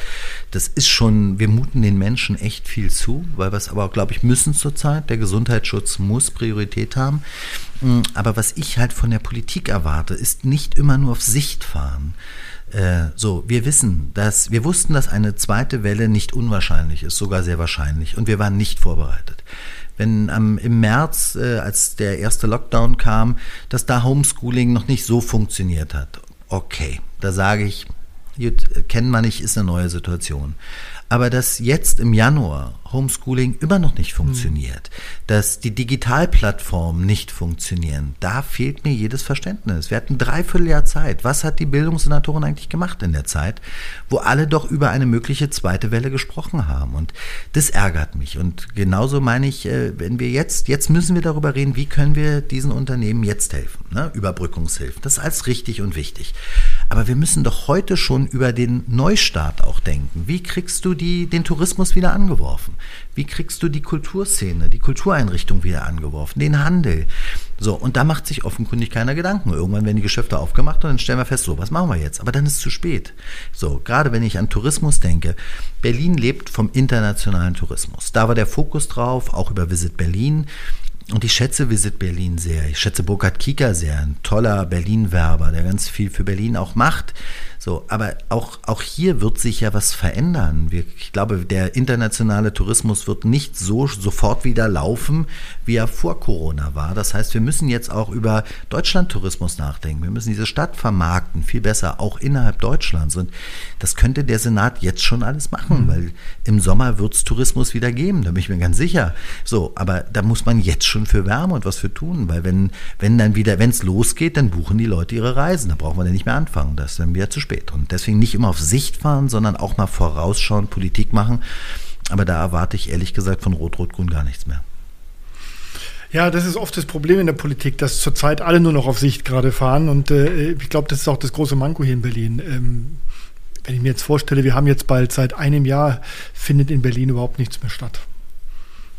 das ist schon, wir muten den Menschen echt viel zu, weil wir es aber, glaube ich, müssen zurzeit. Der Gesundheitsschutz muss Priorität haben. Mm, aber was ich halt von der Politik erwarte, ist nicht immer nur auf Sicht fahren. Äh, so, wir wissen, dass wir wussten, dass eine zweite Welle nicht unwahrscheinlich ist, sogar sehr wahrscheinlich, und wir waren nicht vorbereitet. Wenn ähm, im März, äh, als der erste Lockdown kam, dass da Homeschooling noch nicht so funktioniert hat. Okay, da sage ich, kennen wir nicht, ist eine neue Situation. Aber dass jetzt im Januar Homeschooling immer noch nicht funktioniert, mhm. dass die Digitalplattformen nicht funktionieren, da fehlt mir jedes Verständnis. Wir hatten dreiviertel Jahr Zeit. Was hat die Bildungssenatorin eigentlich gemacht in der Zeit, wo alle doch über eine mögliche zweite Welle gesprochen haben? Und das ärgert mich. Und genauso meine ich, äh, wenn wir jetzt, jetzt müssen wir darüber reden, wie können wir diesen Unternehmen jetzt helfen? Ne? Überbrückungshilfen. Das ist alles richtig und wichtig. Aber wir müssen doch heute schon über den Neustart auch denken. Wie kriegst du die, den Tourismus wieder angeworfen? Wie kriegst du die Kulturszene, die Kultureinrichtung wieder angeworfen, den Handel? So, und da macht sich offenkundig keiner Gedanken. Irgendwann werden die Geschäfte aufgemacht und dann stellen wir fest, so, was machen wir jetzt? Aber dann ist es zu spät. So, gerade wenn ich an Tourismus denke, Berlin lebt vom internationalen Tourismus. Da war der Fokus drauf, auch über Visit Berlin. Und ich schätze Visit Berlin sehr. Ich schätze Burkhard Kieker sehr, ein toller Berlin-Werber, der ganz viel für Berlin auch macht. So, aber auch, auch hier wird sich ja was verändern. Wir, ich glaube, der internationale Tourismus wird nicht so sofort wieder laufen, wie er vor Corona war. Das heißt, wir müssen jetzt auch über Deutschlandtourismus nachdenken. Wir müssen diese Stadt vermarkten, viel besser, auch innerhalb Deutschlands. Und das könnte der Senat jetzt schon alles machen, mhm. weil im Sommer wird es Tourismus wieder geben, da bin ich mir ganz sicher. So, aber da muss man jetzt schon für Wärme und was für tun, weil wenn, wenn dann wieder, wenn es losgeht, dann buchen die Leute ihre Reisen. Da brauchen wir dann nicht mehr anfangen. Das ist dann wieder zu spät spät. Und deswegen nicht immer auf Sicht fahren, sondern auch mal vorausschauen, Politik machen. Aber da erwarte ich ehrlich gesagt von Rot-Rot-Grün gar nichts mehr. Ja, das ist oft das Problem in der Politik, dass zurzeit alle nur noch auf Sicht gerade fahren. Und äh, ich glaube, das ist auch das große Manko hier in Berlin. Ähm, wenn ich mir jetzt vorstelle, wir haben jetzt bald seit einem Jahr, findet in Berlin überhaupt nichts mehr statt.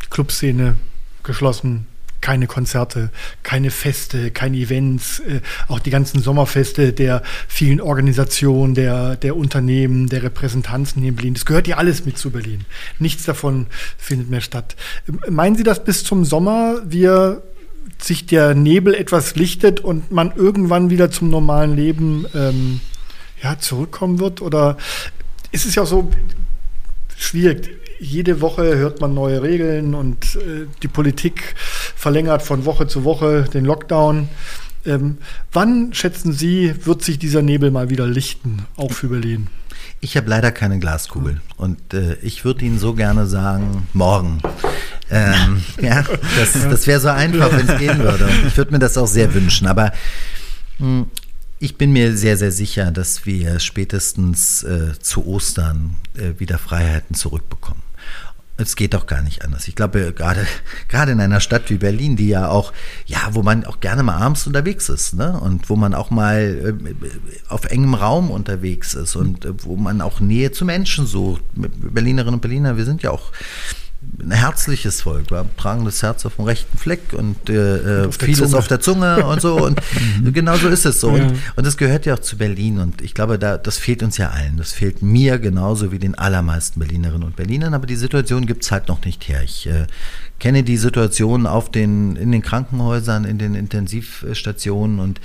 Clubszene geschlossen, keine Konzerte, keine Feste, keine Events, äh, auch die ganzen Sommerfeste der vielen Organisationen, der, der Unternehmen, der Repräsentanzen hier in Berlin. Das gehört ja alles mit zu Berlin. Nichts davon findet mehr statt. Ähm, meinen Sie, dass bis zum Sommer wir sich der Nebel etwas lichtet und man irgendwann wieder zum normalen Leben ähm, ja, zurückkommen wird? Oder ist es ja auch so schwierig? Jede Woche hört man neue Regeln und äh, die Politik verlängert von Woche zu Woche den Lockdown. Ähm, wann schätzen Sie, wird sich dieser Nebel mal wieder lichten, auch für Berlin? Ich habe leider keine Glaskugel und äh, ich würde Ihnen so gerne sagen, morgen. Ähm, ja, das, das wäre so einfach, wenn es gehen würde. Und ich würde mir das auch sehr wünschen. Aber mh, hm, ich bin mir sehr, sehr sicher, dass wir spätestens äh, zu Ostern äh, wieder Freiheiten zurückbekommen. Es geht doch gar nicht anders. Ich glaube, gerade, gerade in einer Stadt wie Berlin, die ja auch, ja, wo man auch gerne mal abends unterwegs ist, ne? Und wo man auch mal äh, auf engem Raum unterwegs ist und äh, wo man auch Nähe zu Menschen sucht. Berlinerinnen und Berliner, wir sind ja auch ein herzliches Volk. Wir tragen das Herz auf dem rechten Fleck und äh, auf vieles auf der Zunge und so. Und genau so ist es so. Und, und das gehört ja auch zu Berlin. Und ich glaube, da, das fehlt uns ja allen. Das fehlt mir genauso wie den allermeisten Berlinerinnen und Berlinern. Aber die Situation gibt es halt noch nicht her. Ich äh, kenne die Situation auf den, in den Krankenhäusern, in den Intensivstationen und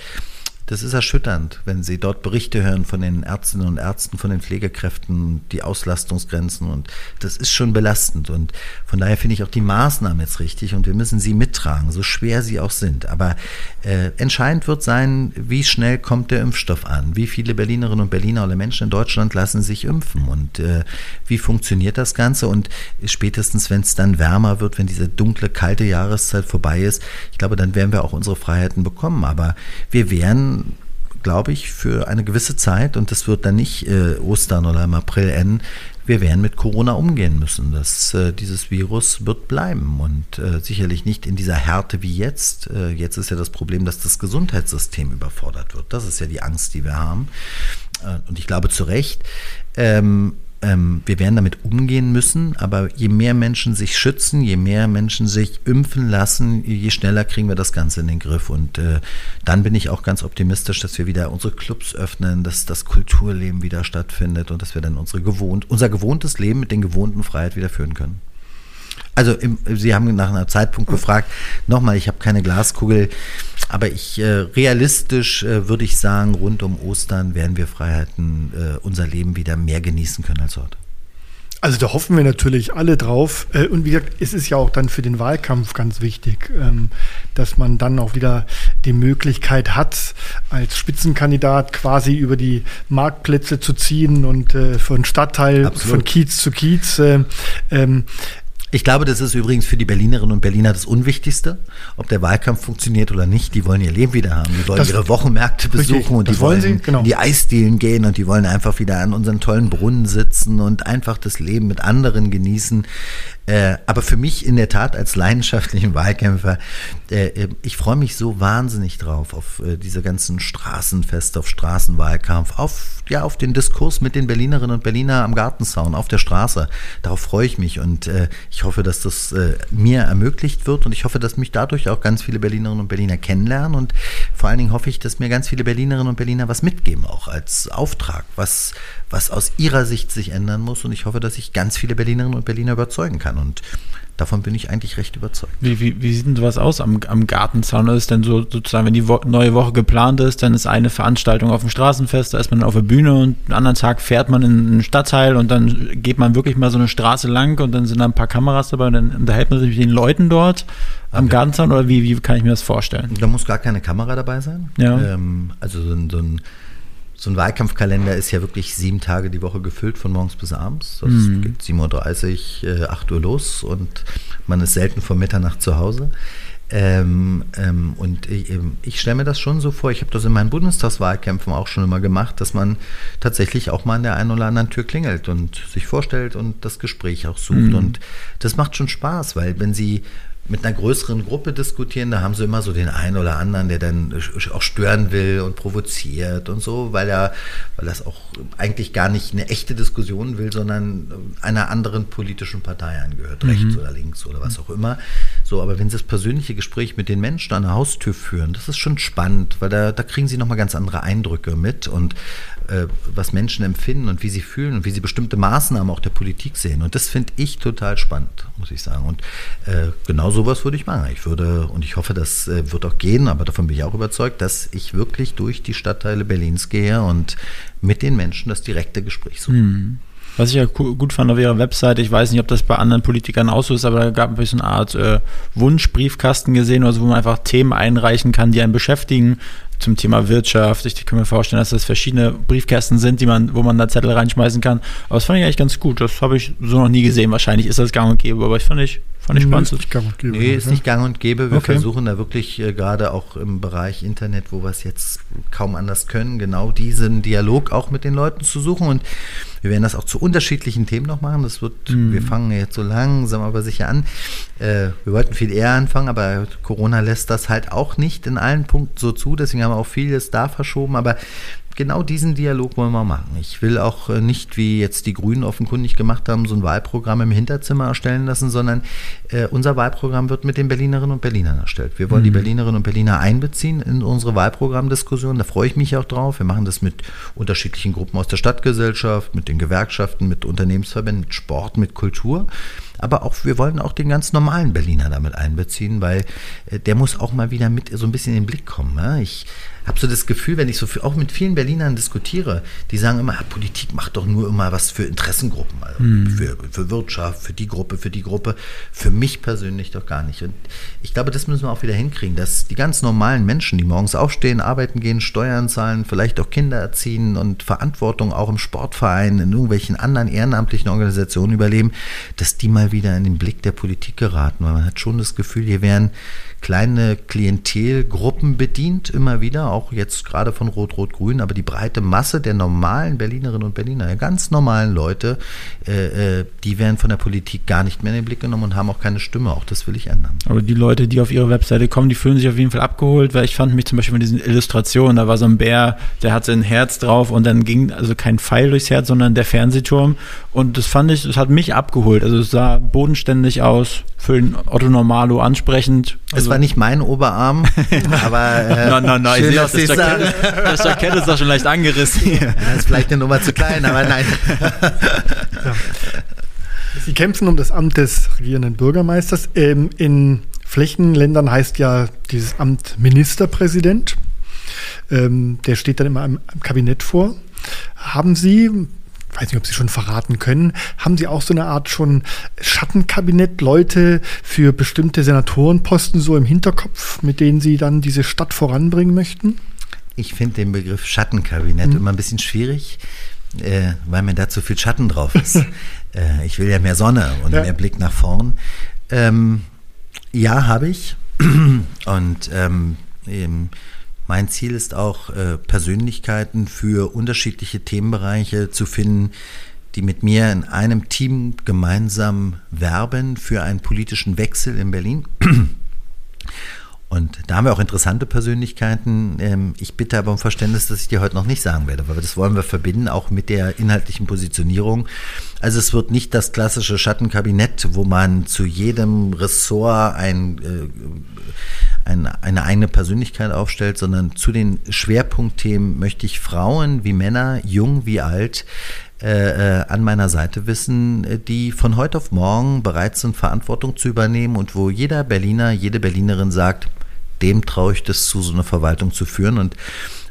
das ist erschütternd, wenn Sie dort Berichte hören von den Ärztinnen und Ärzten, von den Pflegekräften, die Auslastungsgrenzen und das ist schon belastend und von daher finde ich auch die Maßnahmen jetzt richtig und wir müssen sie mittragen, so schwer sie auch sind. Aber äh, entscheidend wird sein, wie schnell kommt der Impfstoff an, wie viele Berlinerinnen und Berliner oder Menschen in Deutschland lassen sich impfen und äh, wie funktioniert das Ganze und spätestens, wenn es dann wärmer wird, wenn diese dunkle, kalte Jahreszeit vorbei ist, ich glaube, dann werden wir auch unsere Freiheiten bekommen. Aber wir werden glaube ich, für eine gewisse Zeit, und das wird dann nicht äh, Ostern oder im April enden, wir werden mit Corona umgehen müssen. Das, äh, dieses Virus wird bleiben und äh, sicherlich nicht in dieser Härte wie jetzt. Äh, jetzt ist ja das Problem, dass das Gesundheitssystem überfordert wird. Das ist ja die Angst, die wir haben. Äh, und ich glaube zu Recht. Ähm, ähm, wir werden damit umgehen müssen, aber je mehr Menschen sich schützen, je mehr Menschen sich impfen lassen, je schneller kriegen wir das Ganze in den Griff. Und äh, dann bin ich auch ganz optimistisch, dass wir wieder unsere Clubs öffnen, dass das Kulturleben wieder stattfindet und dass wir dann unsere gewohnt, unser gewohntes Leben mit den gewohnten Freiheit wieder führen können. Also im, Sie haben nach einem Zeitpunkt gefragt. Nochmal, ich habe keine Glaskugel, aber ich äh, realistisch äh, würde ich sagen, rund um Ostern werden wir Freiheiten, äh, unser Leben wieder mehr genießen können als heute. Also da hoffen wir natürlich alle drauf. Äh, und wie gesagt, es ist ja auch dann für den Wahlkampf ganz wichtig, ähm, dass man dann auch wieder die Möglichkeit hat, als Spitzenkandidat quasi über die Marktplätze zu ziehen und äh, von Stadtteil, Absolut. von Kiez zu Kiez. Ich glaube, das ist übrigens für die Berlinerinnen und Berliner das Unwichtigste, ob der Wahlkampf funktioniert oder nicht. Die wollen ihr Leben wieder haben. Die wollen das, ihre Wochenmärkte besuchen richtig, und die wollen, wollen genau. in die Eisdielen gehen und die wollen einfach wieder an unseren tollen Brunnen sitzen und einfach das Leben mit anderen genießen. Äh, aber für mich in der Tat als leidenschaftlichen Wahlkämpfer, äh, äh, ich freue mich so wahnsinnig drauf auf äh, diese ganzen Straßenfeste, auf Straßenwahlkampf, auf, ja, auf den Diskurs mit den Berlinerinnen und Berliner am Gartenzaun, auf der Straße. Darauf freue ich mich und äh, ich hoffe, dass das äh, mir ermöglicht wird und ich hoffe, dass mich dadurch auch ganz viele Berlinerinnen und Berliner kennenlernen und vor allen Dingen hoffe ich, dass mir ganz viele Berlinerinnen und Berliner was mitgeben, auch als Auftrag, was, was aus ihrer Sicht sich ändern muss und ich hoffe, dass ich ganz viele Berlinerinnen und Berliner überzeugen kann und davon bin ich eigentlich recht überzeugt. Wie, wie, wie sieht denn sowas aus am, am Gartenzaun? Ist denn so sozusagen, wenn die Wo neue Woche geplant ist, dann ist eine Veranstaltung auf dem Straßenfest, da ist man auf der Bühne und einen anderen Tag fährt man in einen Stadtteil und dann geht man wirklich mal so eine Straße lang und dann sind da ein paar Kameras dabei und dann unterhält man sich mit den Leuten dort am okay. Gartenzaun oder wie, wie kann ich mir das vorstellen? Da muss gar keine Kamera dabei sein. Ja. Ähm, also so ein, so ein so ein Wahlkampfkalender ist ja wirklich sieben Tage die Woche gefüllt, von morgens bis abends. Das mhm. geht 7.30 Uhr, äh, 8 Uhr los und man ist selten vor Mitternacht zu Hause. Ähm, ähm, und ich, ich stelle mir das schon so vor, ich habe das in meinen Bundestagswahlkämpfen auch schon immer gemacht, dass man tatsächlich auch mal an der einen oder anderen Tür klingelt und sich vorstellt und das Gespräch auch sucht. Mhm. Und das macht schon Spaß, weil wenn Sie mit einer größeren Gruppe diskutieren, da haben sie immer so den einen oder anderen, der dann auch stören will und provoziert und so, weil er, weil das auch eigentlich gar nicht eine echte Diskussion will, sondern einer anderen politischen Partei angehört, mhm. rechts oder links oder was auch immer. So, aber wenn sie das persönliche Gespräch mit den Menschen an der Haustür führen, das ist schon spannend, weil da, da kriegen sie nochmal ganz andere Eindrücke mit und äh, was Menschen empfinden und wie sie fühlen und wie sie bestimmte Maßnahmen auch der Politik sehen. Und das finde ich total spannend, muss ich sagen. Und äh, genau sowas würde ich machen. Ich würde, und ich hoffe, das äh, wird auch gehen, aber davon bin ich auch überzeugt, dass ich wirklich durch die Stadtteile Berlins gehe und mit den Menschen das direkte Gespräch suche. Mhm. Was ich ja gut fand auf ihrer Webseite, ich weiß nicht, ob das bei anderen Politikern auch so ist, aber da gab es eine Art äh, Wunschbriefkasten gesehen, also wo man einfach Themen einreichen kann, die einen beschäftigen zum Thema Wirtschaft. Ich kann mir vorstellen, dass das verschiedene Briefkästen sind, die man, wo man da Zettel reinschmeißen kann. Aber das fand ich eigentlich ganz gut. Das habe ich so noch nie gesehen. Wahrscheinlich ist das gang und gäbe, aber ich fand ich, fand ich spannend. Ist nicht gang und gäbe. Nee, ist nicht gang und gäbe. Wir okay. versuchen da wirklich äh, gerade auch im Bereich Internet, wo wir es jetzt kaum anders können, genau diesen Dialog auch mit den Leuten zu suchen. Und wir werden das auch zu unterschiedlichen Themen noch machen. Das wird, mhm. wir fangen jetzt so langsam aber sicher an. Äh, wir wollten viel eher anfangen, aber Corona lässt das halt auch nicht in allen Punkten so zu. Deswegen haben wir auch vieles da verschoben. Aber genau diesen Dialog wollen wir machen. Ich will auch äh, nicht, wie jetzt die Grünen offenkundig gemacht haben, so ein Wahlprogramm im Hinterzimmer erstellen lassen, sondern äh, unser Wahlprogramm wird mit den Berlinerinnen und Berlinern erstellt. Wir wollen mhm. die Berlinerinnen und Berliner einbeziehen in unsere Wahlprogrammdiskussion. Da freue ich mich auch drauf. Wir machen das mit unterschiedlichen Gruppen aus der Stadtgesellschaft, mit den Gewerkschaften, mit Unternehmensverbänden, mit Sport, mit Kultur aber auch wir wollen auch den ganz normalen Berliner damit einbeziehen, weil äh, der muss auch mal wieder mit so ein bisschen in den Blick kommen. Ne? Ich habe so das Gefühl, wenn ich so viel, auch mit vielen Berlinern diskutiere, die sagen immer, ja, Politik macht doch nur immer was für Interessengruppen, also mhm. für, für Wirtschaft, für die Gruppe, für die Gruppe. Für mich persönlich doch gar nicht. Und ich glaube, das müssen wir auch wieder hinkriegen, dass die ganz normalen Menschen, die morgens aufstehen, arbeiten gehen, Steuern zahlen, vielleicht auch Kinder erziehen und Verantwortung auch im Sportverein, in irgendwelchen anderen ehrenamtlichen Organisationen überleben, dass die mal wieder in den Blick der Politik geraten. Weil man hat schon das Gefühl, hier wären kleine Klientelgruppen bedient, immer wieder, auch jetzt gerade von Rot-Rot-Grün, aber die breite Masse der normalen Berlinerinnen und Berliner, ganz normalen Leute, äh, äh, die werden von der Politik gar nicht mehr in den Blick genommen und haben auch keine Stimme. Auch das will ich ändern. Aber die Leute, die auf ihre Webseite kommen, die fühlen sich auf jeden Fall abgeholt, weil ich fand mich zum Beispiel von diesen Illustrationen, da war so ein Bär, der hatte ein Herz drauf und dann ging also kein Pfeil durchs Herz, sondern der Fernsehturm. Und das fand ich, das hat mich abgeholt. Also es sah bodenständig aus, für den Otto Normalo ansprechend. Also es war nicht mein Oberarm, aber äh, no, no, no, schön, ich sehe, das, Jackett, das Jackett ist doch schon leicht angerissen. ja, ist vielleicht eine Nummer zu klein, aber nein. Ja. Sie kämpfen um das Amt des regierenden Bürgermeisters. Ähm, in Flächenländern heißt ja dieses Amt Ministerpräsident. Ähm, der steht dann immer im, im Kabinett vor. Haben Sie weiß nicht, ob Sie schon verraten können, haben Sie auch so eine Art schon Schattenkabinett, Leute für bestimmte Senatorenposten so im Hinterkopf, mit denen Sie dann diese Stadt voranbringen möchten? Ich finde den Begriff Schattenkabinett mhm. immer ein bisschen schwierig, äh, weil mir da zu viel Schatten drauf ist. äh, ich will ja mehr Sonne und ja. mehr Blick nach vorn. Ähm, ja, habe ich. und ähm, eben, mein Ziel ist auch, äh, Persönlichkeiten für unterschiedliche Themenbereiche zu finden, die mit mir in einem Team gemeinsam werben für einen politischen Wechsel in Berlin. Und da haben wir auch interessante Persönlichkeiten. Ähm, ich bitte aber um Verständnis, dass ich dir heute noch nicht sagen werde, weil das wollen wir verbinden, auch mit der inhaltlichen Positionierung. Also es wird nicht das klassische Schattenkabinett, wo man zu jedem Ressort ein, äh, ein, eine eigene Persönlichkeit aufstellt, sondern zu den Schwerpunktthemen möchte ich Frauen wie Männer, jung wie alt, äh, äh, an meiner Seite wissen, die von heute auf morgen bereit sind, Verantwortung zu übernehmen und wo jeder Berliner, jede Berlinerin sagt, dem traue ich das zu, so eine Verwaltung zu führen. Und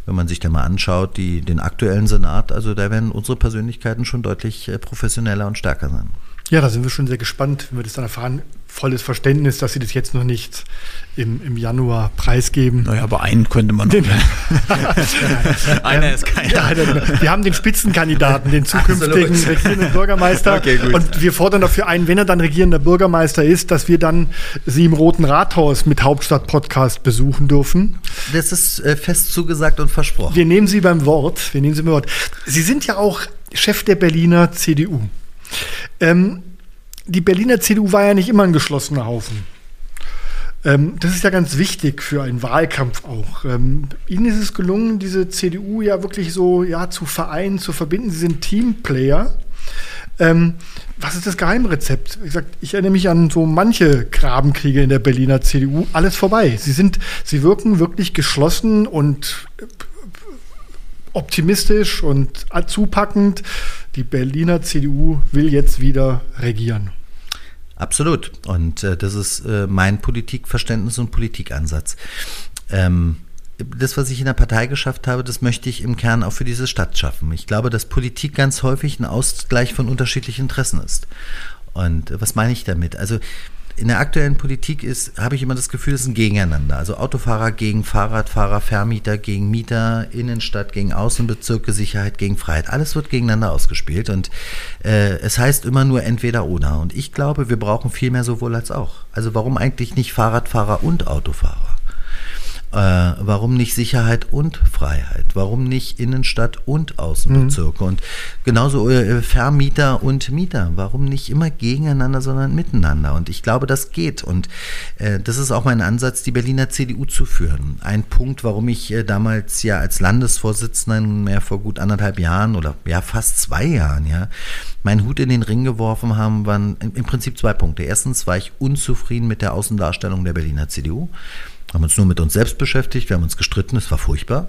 wenn man sich da mal anschaut, die, den aktuellen Senat, also da werden unsere Persönlichkeiten schon deutlich äh, professioneller und stärker sein. Ja, da sind wir schon sehr gespannt, wenn wir das dann erfahren. Volles Verständnis, dass Sie das jetzt noch nicht im, im Januar preisgeben. Naja, aber einen könnte man noch. Einer ist keiner. Ja, wir haben den Spitzenkandidaten, den zukünftigen Absolut. regierenden Bürgermeister. Okay. Und wir fordern dafür ein, wenn er dann regierender Bürgermeister ist, dass wir dann Sie im Roten Rathaus mit Hauptstadt-Podcast besuchen dürfen. Das ist äh, fest zugesagt und versprochen. Wir nehmen Sie beim Wort. Wir nehmen Sie beim Wort. Sie sind ja auch Chef der Berliner CDU. Ähm, die Berliner CDU war ja nicht immer ein geschlossener Haufen. Ähm, das ist ja ganz wichtig für einen Wahlkampf auch. Ähm, Ihnen ist es gelungen, diese CDU ja wirklich so ja, zu vereinen, zu verbinden. Sie sind Teamplayer. Ähm, was ist das Geheimrezept? Ich, sag, ich erinnere mich an so manche Grabenkriege in der Berliner CDU. Alles vorbei. Sie sind, sie wirken wirklich geschlossen und äh, optimistisch und zupackend. Die Berliner CDU will jetzt wieder regieren. Absolut. Und äh, das ist äh, mein Politikverständnis und Politikansatz. Ähm, das, was ich in der Partei geschafft habe, das möchte ich im Kern auch für diese Stadt schaffen. Ich glaube, dass Politik ganz häufig ein Ausgleich von unterschiedlichen Interessen ist. Und äh, was meine ich damit? Also in der aktuellen Politik ist, habe ich immer das Gefühl, es ist ein Gegeneinander. Also Autofahrer gegen Fahrradfahrer, Vermieter gegen Mieter, Innenstadt gegen Außenbezirke, Sicherheit gegen Freiheit. Alles wird gegeneinander ausgespielt und äh, es heißt immer nur entweder oder. Und ich glaube, wir brauchen viel mehr sowohl als auch. Also warum eigentlich nicht Fahrradfahrer und Autofahrer? Äh, warum nicht Sicherheit und Freiheit? Warum nicht Innenstadt und Außenbezirke? Mhm. Und genauso äh, Vermieter und Mieter. Warum nicht immer gegeneinander, sondern miteinander? Und ich glaube, das geht. Und äh, das ist auch mein Ansatz, die Berliner CDU zu führen. Ein Punkt, warum ich äh, damals ja als Landesvorsitzender mehr vor gut anderthalb Jahren oder ja fast zwei Jahren, ja, meinen Hut in den Ring geworfen haben, waren im Prinzip zwei Punkte. Erstens war ich unzufrieden mit der Außendarstellung der Berliner CDU haben uns nur mit uns selbst beschäftigt, wir haben uns gestritten, es war furchtbar.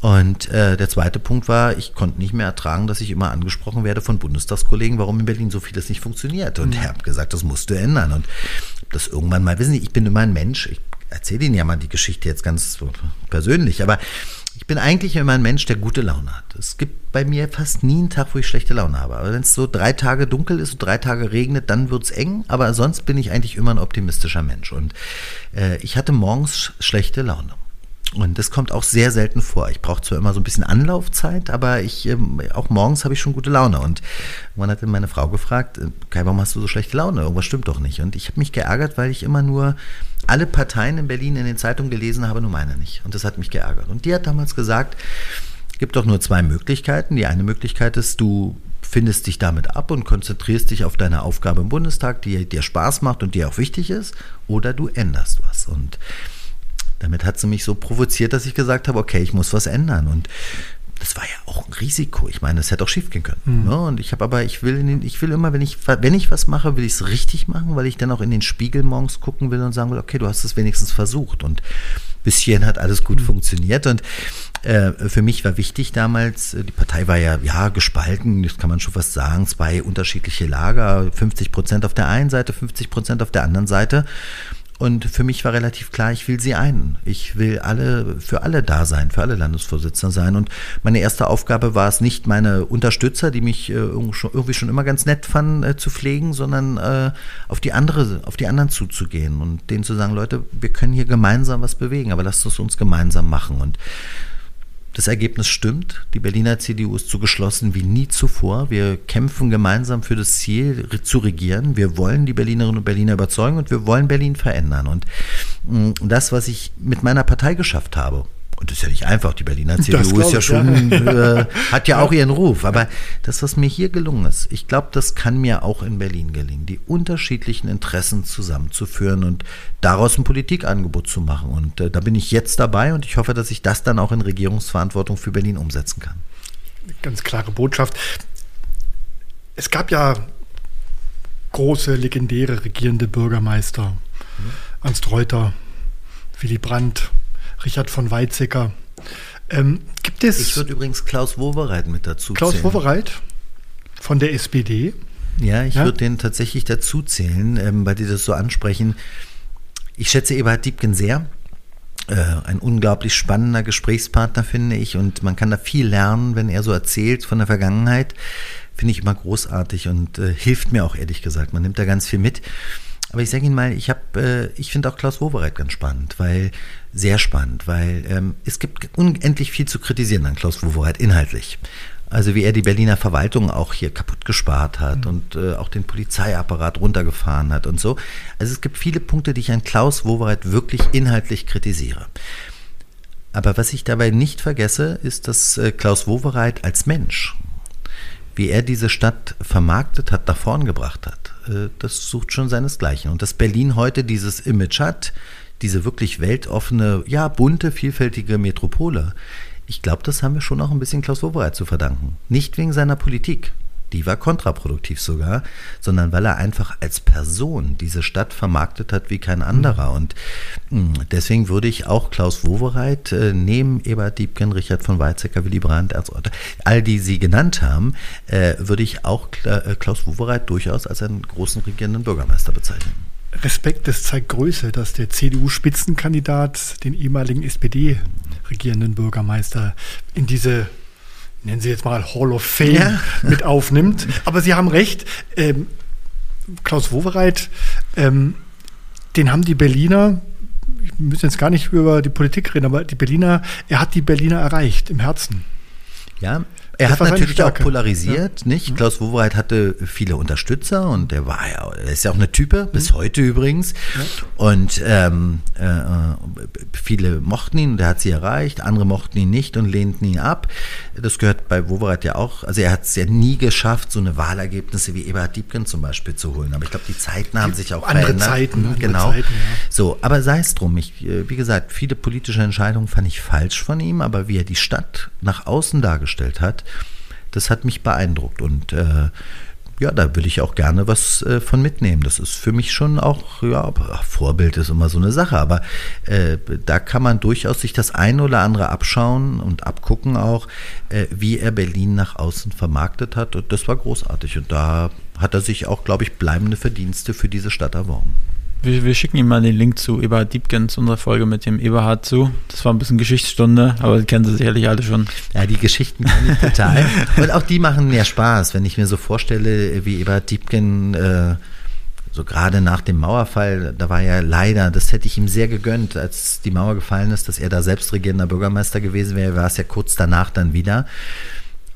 Und äh, der zweite Punkt war, ich konnte nicht mehr ertragen, dass ich immer angesprochen werde von Bundestagskollegen, warum in Berlin so vieles nicht funktioniert. Und mhm. er hat gesagt, das musst du ändern. Und das irgendwann mal, wissen Sie, ich bin immer ein Mensch, ich erzähle Ihnen ja mal die Geschichte jetzt ganz persönlich, aber ich bin eigentlich immer ein Mensch, der gute Laune hat. Es gibt bei mir fast nie einen Tag, wo ich schlechte Laune habe. Aber wenn es so drei Tage dunkel ist und drei Tage regnet, dann wird es eng. Aber sonst bin ich eigentlich immer ein optimistischer Mensch. Und äh, ich hatte morgens schlechte Laune. Und das kommt auch sehr selten vor. Ich brauche zwar immer so ein bisschen Anlaufzeit, aber ich ähm, auch morgens habe ich schon gute Laune. Und man hat meine Frau gefragt, äh, Kai, warum hast du so schlechte Laune? Irgendwas stimmt doch nicht. Und ich habe mich geärgert, weil ich immer nur alle Parteien in Berlin in den Zeitungen gelesen habe, nur meine nicht. Und das hat mich geärgert. Und die hat damals gesagt, es gibt doch nur zwei Möglichkeiten. Die eine Möglichkeit ist, du findest dich damit ab und konzentrierst dich auf deine Aufgabe im Bundestag, die dir Spaß macht und dir auch wichtig ist, oder du änderst was. Und damit hat sie mich so provoziert, dass ich gesagt habe, okay, ich muss was ändern. Und das war ja auch ein Risiko. Ich meine, das hätte auch schief gehen können. Mhm. Ne? Und ich habe aber, ich will, den, ich will immer, wenn ich, wenn ich was mache, will ich es richtig machen, weil ich dann auch in den Spiegel morgens gucken will und sagen will, okay, du hast es wenigstens versucht. Und bis hierhin hat alles gut mhm. funktioniert. Und äh, für mich war wichtig damals, äh, die Partei war ja, ja gespalten, das kann man schon fast sagen, zwei unterschiedliche Lager, 50 Prozent auf der einen Seite, 50 Prozent auf der anderen Seite. Und für mich war relativ klar, ich will sie ein. Ich will alle, für alle da sein, für alle Landesvorsitzende sein. Und meine erste Aufgabe war es nicht, meine Unterstützer, die mich äh, irgendwie schon immer ganz nett fanden, äh, zu pflegen, sondern äh, auf die andere, auf die anderen zuzugehen und denen zu sagen, Leute, wir können hier gemeinsam was bewegen, aber lasst es uns gemeinsam machen. Und das Ergebnis stimmt. Die Berliner CDU ist so geschlossen wie nie zuvor. Wir kämpfen gemeinsam für das Ziel, zu regieren. Wir wollen die Berlinerinnen und Berliner überzeugen und wir wollen Berlin verändern. Und mm, das, was ich mit meiner Partei geschafft habe, und das ist ja nicht einfach, die Berliner CDU ist ja schon, ja. Äh, hat ja auch ihren Ruf. Aber das, was mir hier gelungen ist, ich glaube, das kann mir auch in Berlin gelingen, die unterschiedlichen Interessen zusammenzuführen und daraus ein Politikangebot zu machen. Und äh, da bin ich jetzt dabei und ich hoffe, dass ich das dann auch in Regierungsverantwortung für Berlin umsetzen kann. Ganz klare Botschaft. Es gab ja große, legendäre regierende Bürgermeister. Mhm. Ernst Reuter, Willy Brandt, Richard von Weizsäcker. Ähm, gibt es. Ich würde übrigens Klaus Wowereit mit dazu Klaus zählen. Klaus Wowereit von der SPD. Ja, ich ja? würde den tatsächlich dazu zählen, ähm, weil die das so ansprechen. Ich schätze Eberhard Diebken sehr. Äh, ein unglaublich spannender Gesprächspartner, finde ich. Und man kann da viel lernen, wenn er so erzählt von der Vergangenheit. Finde ich immer großartig und äh, hilft mir auch ehrlich gesagt. Man nimmt da ganz viel mit. Aber ich sage Ihnen mal, ich habe, äh, ich finde auch Klaus Wowereit ganz spannend, weil sehr spannend, weil ähm, es gibt unendlich viel zu kritisieren an Klaus Wowereit inhaltlich. Also wie er die Berliner Verwaltung auch hier kaputt gespart hat mhm. und äh, auch den Polizeiapparat runtergefahren hat und so. Also es gibt viele Punkte, die ich an Klaus Wowereit wirklich inhaltlich kritisiere. Aber was ich dabei nicht vergesse, ist, dass äh, Klaus Wowereit als Mensch, wie er diese Stadt vermarktet hat, nach vorn gebracht hat, das sucht schon seinesgleichen. Und dass Berlin heute dieses Image hat, diese wirklich weltoffene, ja, bunte, vielfältige Metropole, ich glaube, das haben wir schon auch ein bisschen Klaus Wowereit zu verdanken. Nicht wegen seiner Politik, die war kontraproduktiv sogar, sondern weil er einfach als Person diese Stadt vermarktet hat wie kein anderer. Mhm. Und hm, deswegen würde ich auch Klaus Wowereit äh, neben Ebert Diebken, Richard von Weizsäcker, Willy Brandt, all die Sie genannt haben, äh, würde ich auch äh, Klaus Wowereit durchaus als einen großen regierenden Bürgermeister bezeichnen. Respekt, das zeigt Größe, dass der CDU-Spitzenkandidat den ehemaligen SPD-regierenden Bürgermeister in diese nennen Sie jetzt mal Hall of Fame ja. mit aufnimmt. Aber Sie haben recht, ähm, Klaus Wowereit, ähm, den haben die Berliner, wir müssen jetzt gar nicht über die Politik reden, aber die Berliner, er hat die Berliner erreicht im Herzen. Ja, er das hat natürlich auch polarisiert, ja. nicht? Mhm. Klaus Wowereit hatte viele Unterstützer und er war ja, er ist ja auch eine Type, mhm. bis heute übrigens. Ja. Und ähm, äh, viele mochten ihn und er hat sie erreicht, andere mochten ihn nicht und lehnten ihn ab. Das gehört bei Wowereit ja auch. Also er hat es ja nie geschafft, so eine Wahlergebnisse wie Eberhard Diebken zum Beispiel zu holen. Aber ich glaube, die Zeiten haben sich auch andere verändert. Zeiten, mhm, andere genau. Zeiten, ja. So, aber sei es drum. Ich, äh, wie gesagt, viele politische Entscheidungen fand ich falsch von ihm, aber wie er die Stadt nach außen dargestellt hat, das hat mich beeindruckt und äh, ja, da will ich auch gerne was äh, von mitnehmen. Das ist für mich schon auch, ja, Vorbild ist immer so eine Sache, aber äh, da kann man durchaus sich das eine oder andere abschauen und abgucken auch, äh, wie er Berlin nach außen vermarktet hat. Und das war großartig. Und da hat er sich auch, glaube ich, bleibende Verdienste für diese Stadt erworben. Wir, wir, schicken ihm mal den Link zu Eberhard Diebkens, unserer Folge mit dem Eberhard zu. Das war ein bisschen Geschichtsstunde, aber die kennen Sie sicherlich alle schon. Ja, die Geschichten kenne ich total. Und auch die machen mehr Spaß, wenn ich mir so vorstelle, wie Eberhard Diebken, äh, so gerade nach dem Mauerfall, da war ja leider, das hätte ich ihm sehr gegönnt, als die Mauer gefallen ist, dass er da selbst regierender Bürgermeister gewesen wäre, war es ja kurz danach dann wieder.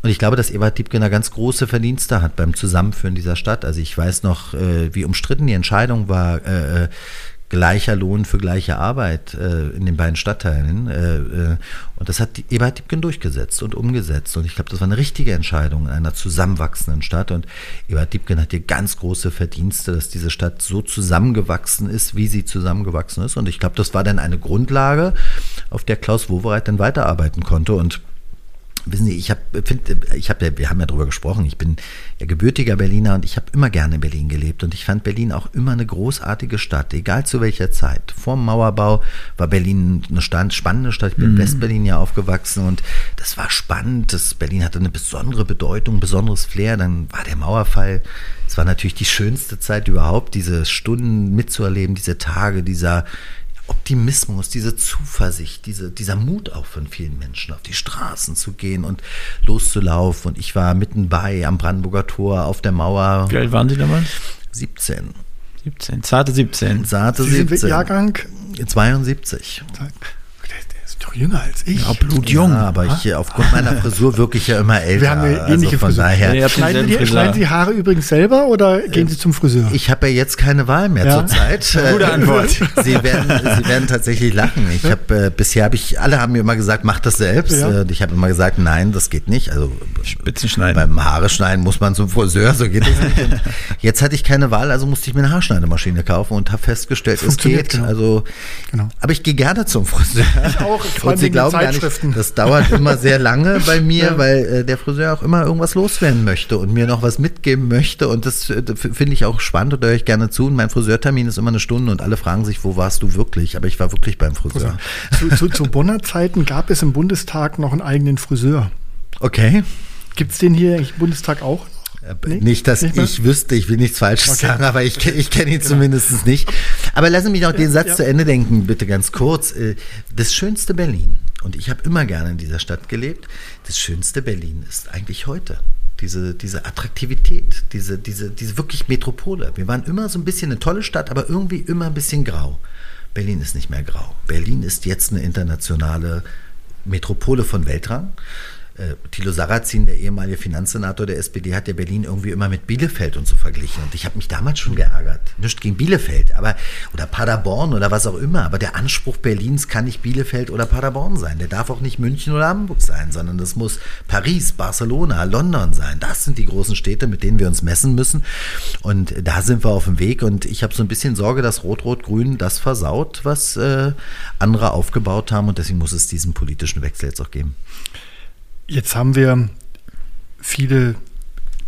Und ich glaube, dass Ebert Diebken da ganz große Verdienste hat beim Zusammenführen dieser Stadt. Also ich weiß noch, äh, wie umstritten die Entscheidung war, äh, äh, gleicher Lohn für gleiche Arbeit äh, in den beiden Stadtteilen. Äh, äh, und das hat Ebert Diebken durchgesetzt und umgesetzt. Und ich glaube, das war eine richtige Entscheidung in einer zusammenwachsenden Stadt. Und Ebert Diebken hat hier ganz große Verdienste, dass diese Stadt so zusammengewachsen ist, wie sie zusammengewachsen ist. Und ich glaube, das war dann eine Grundlage, auf der Klaus Wowereit dann weiterarbeiten konnte. Und Wissen Sie, ich habe, ich habe, wir haben ja drüber gesprochen. Ich bin ja gebürtiger Berliner und ich habe immer gerne in Berlin gelebt und ich fand Berlin auch immer eine großartige Stadt, egal zu welcher Zeit. Vor dem Mauerbau war Berlin eine stand, spannende Stadt. Ich bin in mhm. Westberlin ja aufgewachsen und das war spannend. Das Berlin hatte eine besondere Bedeutung, besonderes Flair. Dann war der Mauerfall. Es war natürlich die schönste Zeit überhaupt, diese Stunden mitzuerleben, diese Tage, dieser Optimismus, diese Zuversicht, diese, dieser Mut auch von vielen Menschen, auf die Straßen zu gehen und loszulaufen. Und ich war mitten bei am Brandenburger Tor auf der Mauer. Wie alt waren Sie damals? 17. 17, zarte 17. Zarte Sie 17. Sind Jahrgang? 72 doch jünger als ich. Ja, blutjung. Ja, aber ich, aufgrund meiner Frisur wirke ich ja immer älter. Wir haben eine also ähnliche also von Frisur. Daher. Ja, schneiden, Sie die, schneiden Sie Haare übrigens selber oder gehen äh, Sie zum Friseur? Ich habe ja jetzt keine Wahl mehr ja. zurzeit. Gute äh, Antwort. Sie werden, Sie werden tatsächlich lachen. Ich ja. habe äh, bisher habe ich alle haben mir immer gesagt, mach das selbst. Ja. Ich habe immer gesagt, nein, das geht nicht. Also Spitzen schneiden. Beim Haare schneiden muss man zum Friseur, so geht es nicht. Und jetzt hatte ich keine Wahl, also musste ich mir eine Haarschneidemaschine kaufen und habe festgestellt, es geht. Genau. Also, genau. aber ich gehe gerne zum Friseur. Ich auch. Und Sie glauben gar nicht, das dauert immer sehr lange bei mir, ja. weil äh, der Friseur auch immer irgendwas loswerden möchte und mir noch was mitgeben möchte. Und das äh, finde ich auch spannend und höre ich gerne zu. Und mein Friseurtermin ist immer eine Stunde und alle fragen sich, wo warst du wirklich? Aber ich war wirklich beim Friseur. Zu, zu, zu Bonner Zeiten gab es im Bundestag noch einen eigenen Friseur. Okay. Gibt es den hier im Bundestag auch? Nee? Nicht, dass nicht ich wüsste, ich will nichts Falsches okay. sagen, aber ich, ich kenne ihn genau. zumindest nicht. Aber lassen Sie mich noch den Satz ja. zu Ende denken, bitte ganz kurz. Äh, das schönste Berlin, und ich habe immer gerne in dieser Stadt gelebt, das schönste Berlin ist eigentlich heute. Diese, diese Attraktivität, diese, diese, diese wirklich Metropole. Wir waren immer so ein bisschen eine tolle Stadt, aber irgendwie immer ein bisschen grau. Berlin ist nicht mehr grau. Berlin ist jetzt eine internationale Metropole von Weltrang äh, Thilo Sarrazin, der ehemalige Finanzsenator der SPD, hat ja Berlin irgendwie immer mit Bielefeld und so verglichen. Und ich habe mich damals schon geärgert. Nicht gegen Bielefeld, aber oder Paderborn oder was auch immer. Aber der Anspruch Berlins kann nicht Bielefeld oder Paderborn sein. Der darf auch nicht München oder Hamburg sein, sondern das muss Paris, Barcelona, London sein. Das sind die großen Städte, mit denen wir uns messen müssen. Und da sind wir auf dem Weg. Und ich habe so ein bisschen Sorge, dass Rot-Rot-Grün das versaut, was äh, andere aufgebaut haben. Und deswegen muss es diesen politischen Wechsel jetzt auch geben. Jetzt haben wir viele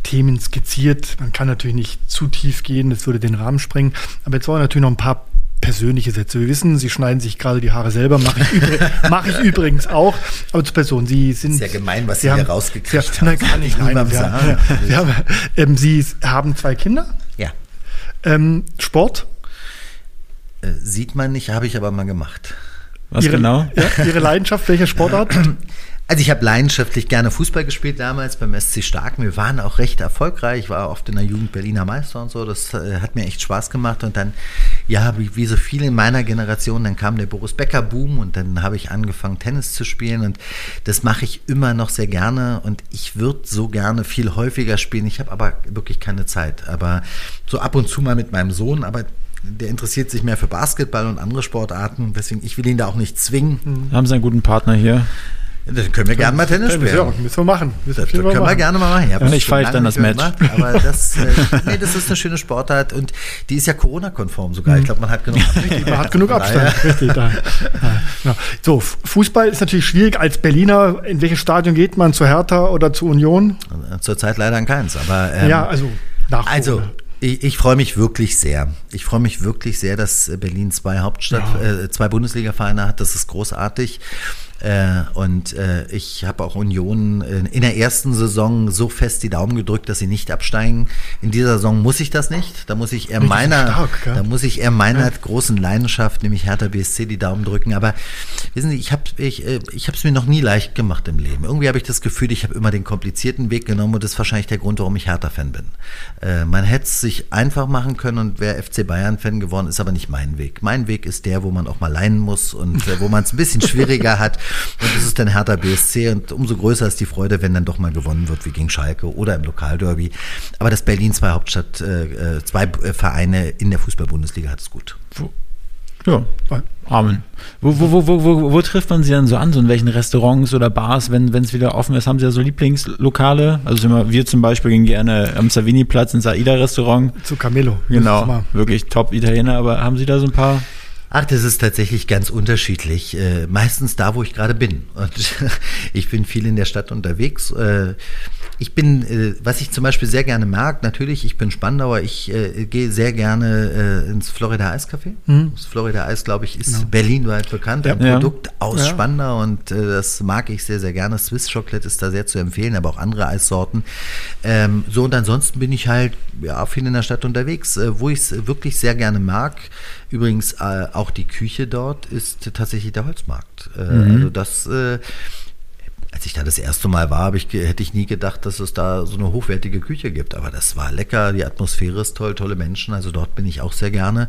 Themen skizziert. Man kann natürlich nicht zu tief gehen, das würde den Rahmen sprengen. Aber jetzt wollen wir natürlich noch ein paar persönliche Sätze. Wir wissen, Sie schneiden sich gerade die Haare selber, mache ich, mach ich übrigens auch. Aber zur Person, Sie sind... Sehr gemein, was Sie, Sie haben, hier rausgekriegt Sie, haben. Nein, kann ich nein, Sie, haben, Sie, haben, ähm, Sie haben zwei Kinder. Ja. Ähm, Sport? Äh, sieht man nicht, habe ich aber mal gemacht. Was Ihre, genau? Ja, Ihre Leidenschaft, welche Sportart? Also ich habe leidenschaftlich gerne Fußball gespielt damals beim SC Starken. Wir waren auch recht erfolgreich. Ich war oft in der Jugend Berliner Meister und so. Das äh, hat mir echt Spaß gemacht. Und dann, ja, wie, wie so viele in meiner Generation, dann kam der Boris Becker Boom und dann habe ich angefangen Tennis zu spielen. Und das mache ich immer noch sehr gerne. Und ich würde so gerne viel häufiger spielen. Ich habe aber wirklich keine Zeit. Aber so ab und zu mal mit meinem Sohn. Aber der interessiert sich mehr für Basketball und andere Sportarten. Deswegen, ich will ihn da auch nicht zwingen. Haben Sie einen guten Partner hier? Dann können wir gerne mal Tennis spielen. Ja, müssen wir machen. Müssen das können wir machen. gerne mal machen. Ja, und ich pfeife dann das Match. Gemacht, aber das, äh, nee, das ist eine schöne Sportart und die ist ja Corona-konform sogar. Ich glaube, man hat genug Abstand. man hat genug Abstand. Richtig, da. Ja. So, Fußball ist natürlich schwierig als Berliner. In welches Stadion geht man? Zu Hertha oder zu Union? Zurzeit leider an keins. Aber, ähm, ja, also nach Also, ich, ich freue mich wirklich sehr. Ich freue mich wirklich sehr, dass Berlin zwei Hauptstadt, ja. äh, zwei Bundesliga-Vereine hat. Das ist großartig. Äh, und äh, ich habe auch Union in der ersten Saison so fest die Daumen gedrückt, dass sie nicht absteigen. In dieser Saison muss ich das nicht. Da muss ich eher meiner, stark, da muss ich eher meiner ja. großen Leidenschaft, nämlich Hertha BSC, die Daumen drücken. Aber wissen Sie, ich habe ich, äh, ich es mir noch nie leicht gemacht im Leben. Irgendwie habe ich das Gefühl, ich habe immer den komplizierten Weg genommen und das ist wahrscheinlich der Grund, warum ich Hertha-Fan bin. man hätte es sich einfach machen können und wäre FC Bayern-Fan geworden, ist aber nicht mein Weg. Mein Weg ist der, wo man auch mal leiden muss und wo man es ein bisschen schwieriger hat. Und das ist dann Hertha BSC und umso größer ist die Freude, wenn dann doch mal gewonnen wird, wie gegen Schalke oder im Lokalderby. Aber dass Berlin zwei Hauptstadt, äh, äh zwei äh, Vereine in der Fußball-Bundesliga hat, ist gut. Ja, Amen. Wo, wo, wo, wo, wo, wo trifft man sie dann so an? So in welchen Restaurants oder Bars, wenn es wieder offen ist? Haben sie ja so Lieblingslokale? Also wir zum Beispiel gehen gerne am Savini-Platz ins Aida-Restaurant. Zu Camillo. Genau, wirklich top Italiener. Aber haben Sie da so ein paar Ach, das ist tatsächlich ganz unterschiedlich. Äh, meistens da, wo ich gerade bin. Und ich bin viel in der Stadt unterwegs. Äh, ich bin, äh, was ich zum Beispiel sehr gerne mag, natürlich, ich bin Spandauer, ich äh, gehe sehr gerne äh, ins Florida Eiscafé. Mhm. Das Florida Eis, glaube ich, ist genau. berlinweit bekannt. Ja. Ein Produkt ja. aus ja. Spandau und äh, das mag ich sehr, sehr gerne. Swiss Chocolate ist da sehr zu empfehlen, aber auch andere Eissorten. Ähm, so und ansonsten bin ich halt ja, viel in der Stadt unterwegs. Wo ich es wirklich sehr gerne mag, übrigens äh, auch die Küche dort, ist tatsächlich der Holzmarkt. Mhm. Also das als ich da das erste Mal war, ich, hätte ich nie gedacht, dass es da so eine hochwertige Küche gibt. Aber das war lecker, die Atmosphäre ist toll, tolle Menschen. Also dort bin ich auch sehr gerne.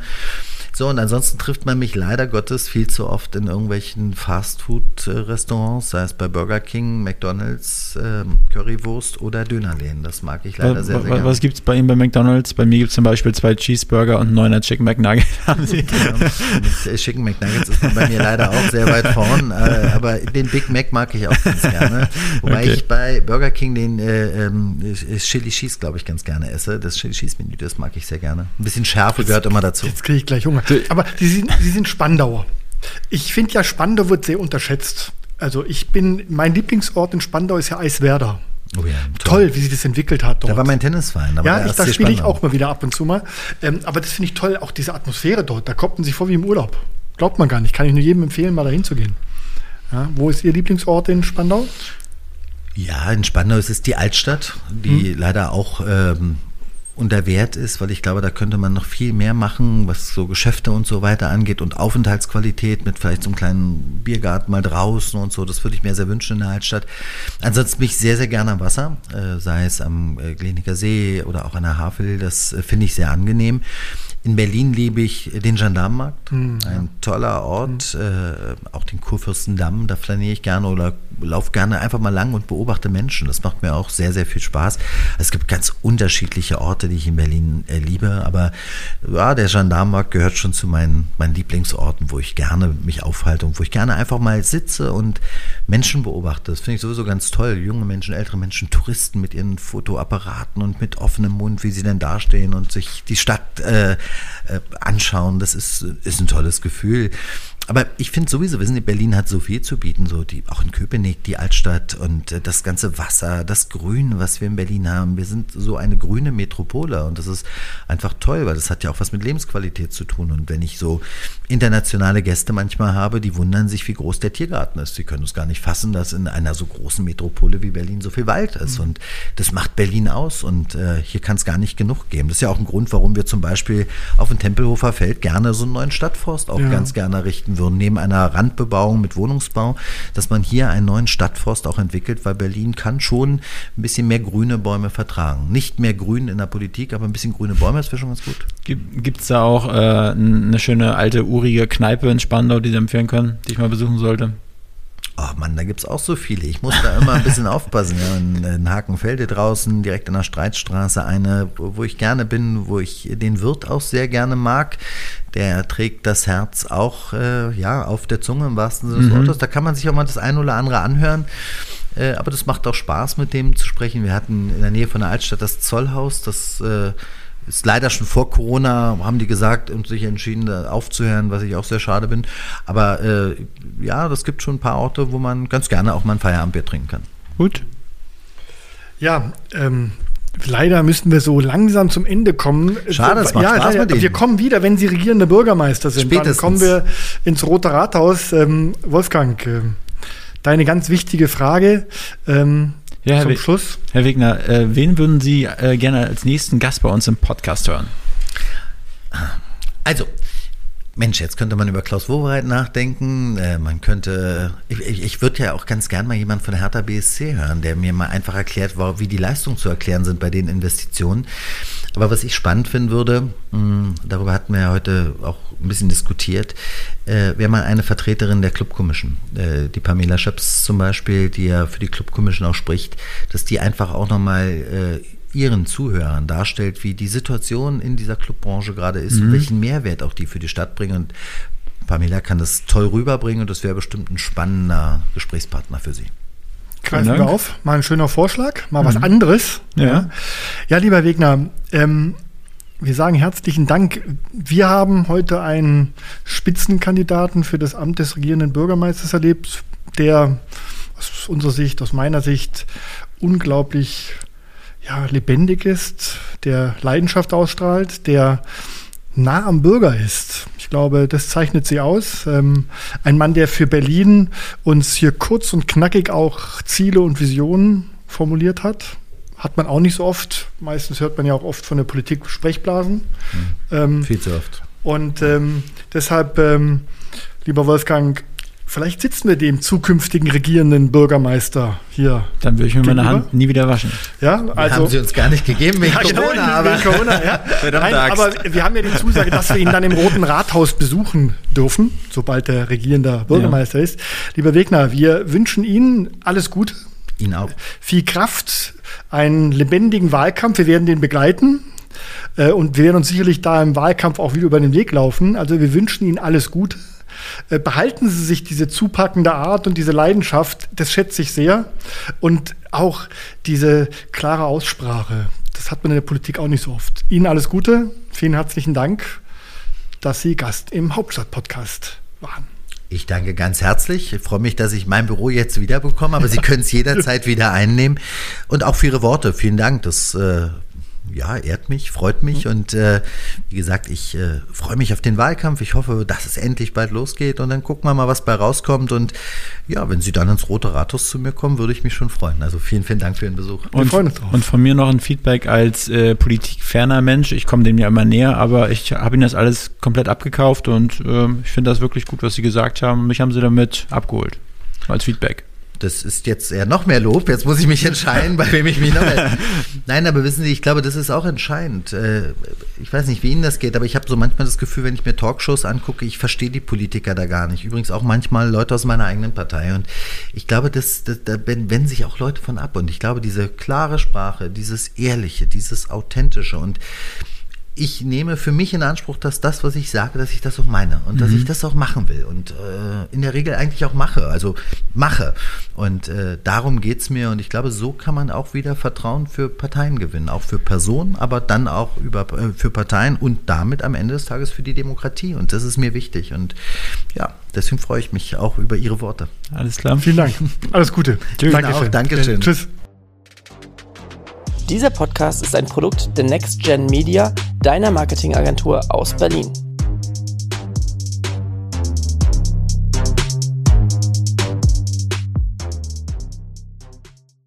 So, und ansonsten trifft man mich leider Gottes viel zu oft in irgendwelchen Fastfood-Restaurants, sei es bei Burger King, McDonalds, äh, Currywurst oder Dönerläden. Das mag ich leider sehr, sehr gerne. Was gibt es bei Ihnen bei McDonalds? Bei mir gibt es zum Beispiel zwei Cheeseburger und neuner Chicken McNugget. Haben Sie? Ja, mit äh, Chicken McNuggets ist bei mir leider auch sehr weit vorn, äh, aber den Big Mac mag ich auch ganz gerne. Wobei okay. ich bei Burger King den äh, ähm, Chili Cheese, glaube ich, ganz gerne esse. Das Chili Cheese Menü, das mag ich sehr gerne. Ein bisschen Schärfe gehört immer dazu. Jetzt kriege ich gleich Hunger. Aber Sie sind, Sie sind Spandauer. Ich finde ja, Spandau wird sehr unterschätzt. Also ich bin, mein Lieblingsort in Spandau ist ja Eiswerder. Oh ja, toll. toll. wie sich das entwickelt hat dort. Da war mein Tennisverein. ja, ich, da spiele ich auch mal wieder ab und zu mal. Ähm, aber das finde ich toll, auch diese Atmosphäre dort. Da kommt man sich vor wie im Urlaub. Glaubt man gar nicht. Kann ich nur jedem empfehlen, mal dahin zu gehen. Ja, wo ist Ihr Lieblingsort in Spandau? Ja, in Spandau ist es die Altstadt, die hm. leider auch ähm, unter Wert ist, weil ich glaube, da könnte man noch viel mehr machen, was so Geschäfte und so weiter angeht und Aufenthaltsqualität mit vielleicht so einem kleinen Biergarten mal draußen und so. Das würde ich mir sehr wünschen in der Altstadt. Ansonsten bin ich sehr, sehr gerne am Wasser, äh, sei es am äh, Gleniker See oder auch an der Havel. Das äh, finde ich sehr angenehm. In Berlin liebe ich den Gendarmenmarkt, mhm. ein toller Ort, mhm. äh, auch den Kurfürstendamm, da flaniere ich gerne oder laufe gerne einfach mal lang und beobachte Menschen. Das macht mir auch sehr, sehr viel Spaß. Es gibt ganz unterschiedliche Orte, die ich in Berlin äh, liebe, aber ja, der Gendarmenmarkt gehört schon zu meinen, meinen Lieblingsorten, wo ich gerne mich aufhalte und wo ich gerne einfach mal sitze und Menschen beobachte. Das finde ich sowieso ganz toll. Junge Menschen, ältere Menschen, Touristen mit ihren Fotoapparaten und mit offenem Mund, wie sie denn dastehen und sich die Stadt äh, anschauen. Das ist, ist ein tolles Gefühl. Aber ich finde sowieso, wir sind in Berlin hat so viel zu bieten, so die, auch in Köpenick, die Altstadt und äh, das ganze Wasser, das Grün, was wir in Berlin haben. Wir sind so eine grüne Metropole und das ist einfach toll, weil das hat ja auch was mit Lebensqualität zu tun. Und wenn ich so internationale Gäste manchmal habe, die wundern sich, wie groß der Tiergarten ist. Sie können es gar nicht fassen, dass in einer so großen Metropole wie Berlin so viel Wald ist. Mhm. Und das macht Berlin aus und äh, hier kann es gar nicht genug geben. Das ist ja auch ein Grund, warum wir zum Beispiel auf dem Tempelhofer Feld gerne so einen neuen Stadtforst auch ja. ganz gerne richten würden, neben einer Randbebauung mit Wohnungsbau, dass man hier einen neuen Stadtforst auch entwickelt, weil Berlin kann schon ein bisschen mehr grüne Bäume vertragen. Nicht mehr grün in der Politik, aber ein bisschen grüne Bäume, das wäre schon ganz gut. Gibt es da auch äh, eine schöne alte urige Kneipe in Spandau, die Sie empfehlen können, die ich mal besuchen sollte? Oh Mann, da gibt es auch so viele. Ich muss da immer ein bisschen aufpassen. Ja, in, in Hakenfelde draußen, direkt an der Streitstraße, eine, wo ich gerne bin, wo ich den Wirt auch sehr gerne mag. Der trägt das Herz auch äh, ja, auf der Zunge im wahrsten Sinne des mhm. Wortes. Da kann man sich auch mal das eine oder andere anhören. Äh, aber das macht auch Spaß, mit dem zu sprechen. Wir hatten in der Nähe von der Altstadt das Zollhaus, das äh, ist leider schon vor Corona, haben die gesagt und sich entschieden, aufzuhören, was ich auch sehr schade bin. Aber äh, ja, das gibt schon ein paar Orte, wo man ganz gerne auch mal ein Feierabendbier trinken kann. Gut. Ja, ähm, leider müssen wir so langsam zum Ende kommen. Schade, es macht ja, Spaß denen. Wir kommen wieder, wenn Sie regierende Bürgermeister sind. Spätestens. Dann kommen wir ins Rote Rathaus. Ähm, Wolfgang, äh, deine ganz wichtige Frage. Ähm, ja, Herr zum Schluss. Herr Wegner, äh, wen würden Sie äh, gerne als nächsten Gast bei uns im Podcast hören? Also, Mensch, jetzt könnte man über Klaus Wowereit nachdenken. Äh, man könnte, ich, ich, würde ja auch ganz gern mal jemand von Hertha BSC hören, der mir mal einfach erklärt, wie die Leistungen zu erklären sind bei den Investitionen. Aber was ich spannend finden würde, mh, darüber hatten wir ja heute auch ein bisschen diskutiert, äh, wäre mal eine Vertreterin der Club Commission, äh, die Pamela Schöps zum Beispiel, die ja für die Club Commission auch spricht, dass die einfach auch nochmal äh, ihren Zuhörern darstellt, wie die Situation in dieser Clubbranche gerade ist mhm. und welchen Mehrwert auch die für die Stadt bringen. Und Pamela kann das toll rüberbringen und das wäre bestimmt ein spannender Gesprächspartner für sie. Greifen wir auf. Mal ein schöner Vorschlag, mal mhm. was anderes. Ja. ja, lieber Wegner, ähm, wir sagen herzlichen Dank. Wir haben heute einen Spitzenkandidaten für das Amt des regierenden Bürgermeisters erlebt, der aus unserer Sicht, aus meiner Sicht unglaublich ja, lebendig ist, der Leidenschaft ausstrahlt, der nah am Bürger ist. Ich glaube, das zeichnet sie aus. Ähm, ein Mann, der für Berlin uns hier kurz und knackig auch Ziele und Visionen formuliert hat. Hat man auch nicht so oft. Meistens hört man ja auch oft von der Politik Sprechblasen. Mhm. Ähm, Viel zu oft. Und ähm, deshalb, ähm, lieber Wolfgang, Vielleicht sitzen wir dem zukünftigen regierenden Bürgermeister hier. Dann würde ich mir gegenüber. meine Hand nie wieder waschen. Ja, also. haben sie uns gar nicht gegeben wegen ja, genau, Corona. Genau, aber. Wegen Corona ja. Nein, aber wir haben ja die Zusage, dass wir ihn dann im Roten Rathaus besuchen dürfen, sobald der regierende Bürgermeister ja. ist. Lieber Wegner, wir wünschen Ihnen alles Gute. Ihnen auch. Viel Kraft, einen lebendigen Wahlkampf. Wir werden den begleiten. Äh, und wir werden uns sicherlich da im Wahlkampf auch wieder über den Weg laufen. Also wir wünschen Ihnen alles Gute. Äh, behalten Sie sich diese zupackende Art und diese Leidenschaft, das schätze ich sehr. Und auch diese klare Aussprache, das hat man in der Politik auch nicht so oft. Ihnen alles Gute, vielen herzlichen Dank, dass Sie Gast im Hauptstadt-Podcast waren. Ich danke ganz herzlich. Ich freue mich, dass ich mein Büro jetzt wieder bekomme, aber Sie können es jederzeit wieder einnehmen. Und auch für Ihre Worte. Vielen Dank. Das äh, ja, ehrt mich, freut mich mhm. und äh, wie gesagt, ich äh, freue mich auf den Wahlkampf. Ich hoffe, dass es endlich bald losgeht und dann gucken wir mal, was bei rauskommt und ja, wenn Sie dann ins Rote Rathaus zu mir kommen, würde ich mich schon freuen. Also vielen, vielen Dank für Ihren Besuch. Und, wir freuen uns drauf. und von mir noch ein Feedback als äh, politikferner Mensch. Ich komme dem ja immer näher, aber ich habe Ihnen das alles komplett abgekauft und äh, ich finde das wirklich gut, was Sie gesagt haben. Mich haben Sie damit abgeholt als Feedback das ist jetzt eher noch mehr Lob. Jetzt muss ich mich entscheiden, bei wem ich mich noch. Nein, aber wissen Sie, ich glaube, das ist auch entscheidend. Äh, ich weiß nicht, wie Ihnen das geht, aber ich habe so manchmal das Gefühl, wenn ich mir Talkshows angucke, ich verstehe die Politiker da gar nicht. Übrigens auch manchmal Leute aus meiner eigenen Partei. Und ich glaube, das, das, da wenden sich auch Leute von ab. Und ich glaube, diese klare Sprache, dieses Ehrliche, dieses Authentische und ich nehme für mich in Anspruch, dass das, was ich sage, dass ich das auch meine und mhm. dass ich das auch machen will und äh, in der Regel eigentlich auch mache, also mache. Und äh, darum geht's mir und ich glaube, so kann man auch wieder Vertrauen für Parteien gewinnen, auch für Personen, aber dann auch über, äh, für Parteien und damit am Ende des Tages für die Demokratie. Und das ist mir wichtig und ja, deswegen freue ich mich auch über Ihre Worte. Alles klar. Vielen Dank. Alles Gute. Tschüss. Dankeschön. Auch, Dankeschön. Tschüss. Dieser Podcast ist ein Produkt der Next Gen Media, deiner Marketingagentur aus Berlin.